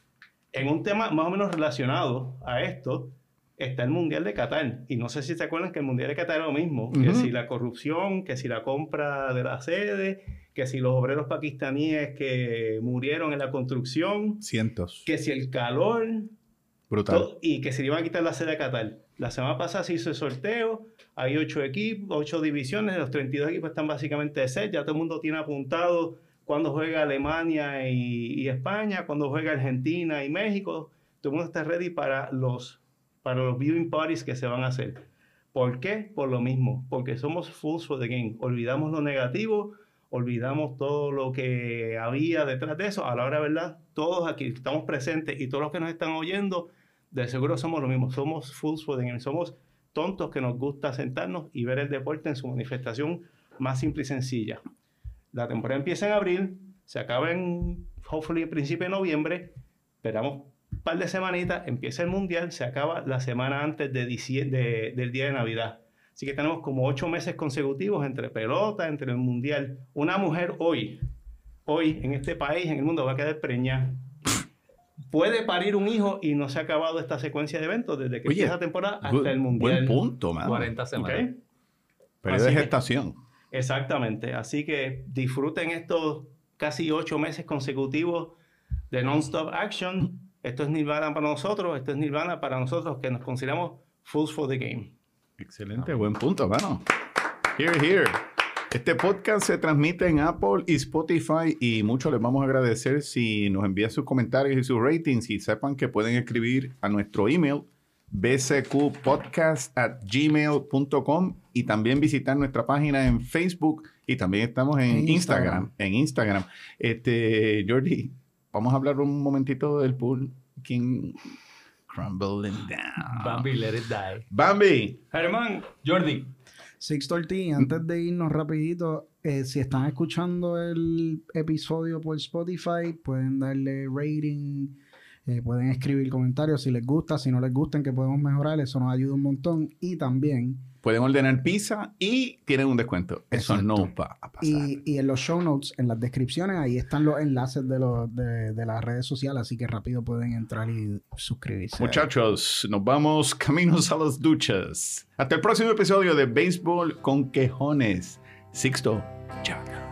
En un tema más o menos relacionado a esto, está el Mundial de Qatar. Y no sé si se acuerdan que el Mundial de Qatar era lo mismo. Que si la corrupción, que si la compra de la sede, que si los obreros pakistaníes que murieron en la construcción, Cientos. que si el calor, Brutal. todo- y que se le iban a quitar la sede a Qatar. La semana pasada se hizo el sorteo, hay ocho equipos, ocho divisiones, los 32 equipos están básicamente set, ya todo el mundo tiene apuntado cuándo juega Alemania y, y España, cuándo juega Argentina y México, todo el mundo está ready para los, para los viewing parties que se van a hacer. ¿Por qué? Por lo mismo, porque somos fools for the game, olvidamos lo negativo, olvidamos todo lo que había detrás de eso, a la hora verdad, todos aquí estamos presentes y todos los que nos están oyendo, de seguro somos lo mismo, somos the game, somos tontos que nos gusta sentarnos y ver el deporte en su manifestación más simple y sencilla. La temporada empieza en abril, se acaba en, hopefully, principio de noviembre, esperamos un par de semanitas, empieza el mundial, se acaba la semana antes de de- del día de Navidad. Así que tenemos como ocho meses consecutivos entre pelota, entre el mundial. Una mujer hoy, hoy en este país, en el mundo, va a quedar preñada. Puede parir un hijo y no se ha acabado esta secuencia de eventos desde que Oye, empieza la temporada hasta Good- el buen mundial. punto, man. 40 ¿Ok? semanas. Periodo Así de que- gestación. Exactamente. Así que disfruten estos casi ocho meses consecutivos de non-stop action. Esto es Nirvana para nosotros, esto es Nirvana para nosotros que nos consideramos fools for the game. Excelente, buen punto, mano. Here, here. Este podcast se transmite en Apple y Spotify y mucho les vamos a agradecer si nos envían sus comentarios y sus ratings y sepan que pueden escribir a nuestro email bcqpodcast at gmail.com y también visitar nuestra página en Facebook y también estamos en En Instagram. Instagram. En Instagram. Este, Jordi, vamos a hablar un momentito del pool. ¿Quién? Crumbling down. Bambi, let it die. Bambi. Germán, Jordi. Sixto Ortiz, antes de irnos rapidito, eh, si están escuchando el episodio por Spotify, pueden darle rating, eh, pueden escribir comentarios si les gusta, si no les gusta, en que podemos mejorar, eso nos ayuda un montón. Y también, Pueden ordenar pizza y tienen un descuento. Eso Exacto. no va a pasar. y, y en los show notes, en las descripciones, ahí están los enlaces de, los, de, de las redes sociales, así que rápido pueden entrar y suscribirse. Muchachos, nos vamos caminos a las duchas. Hasta el próximo episodio de Béisbol con Quejones. Sixto, ya.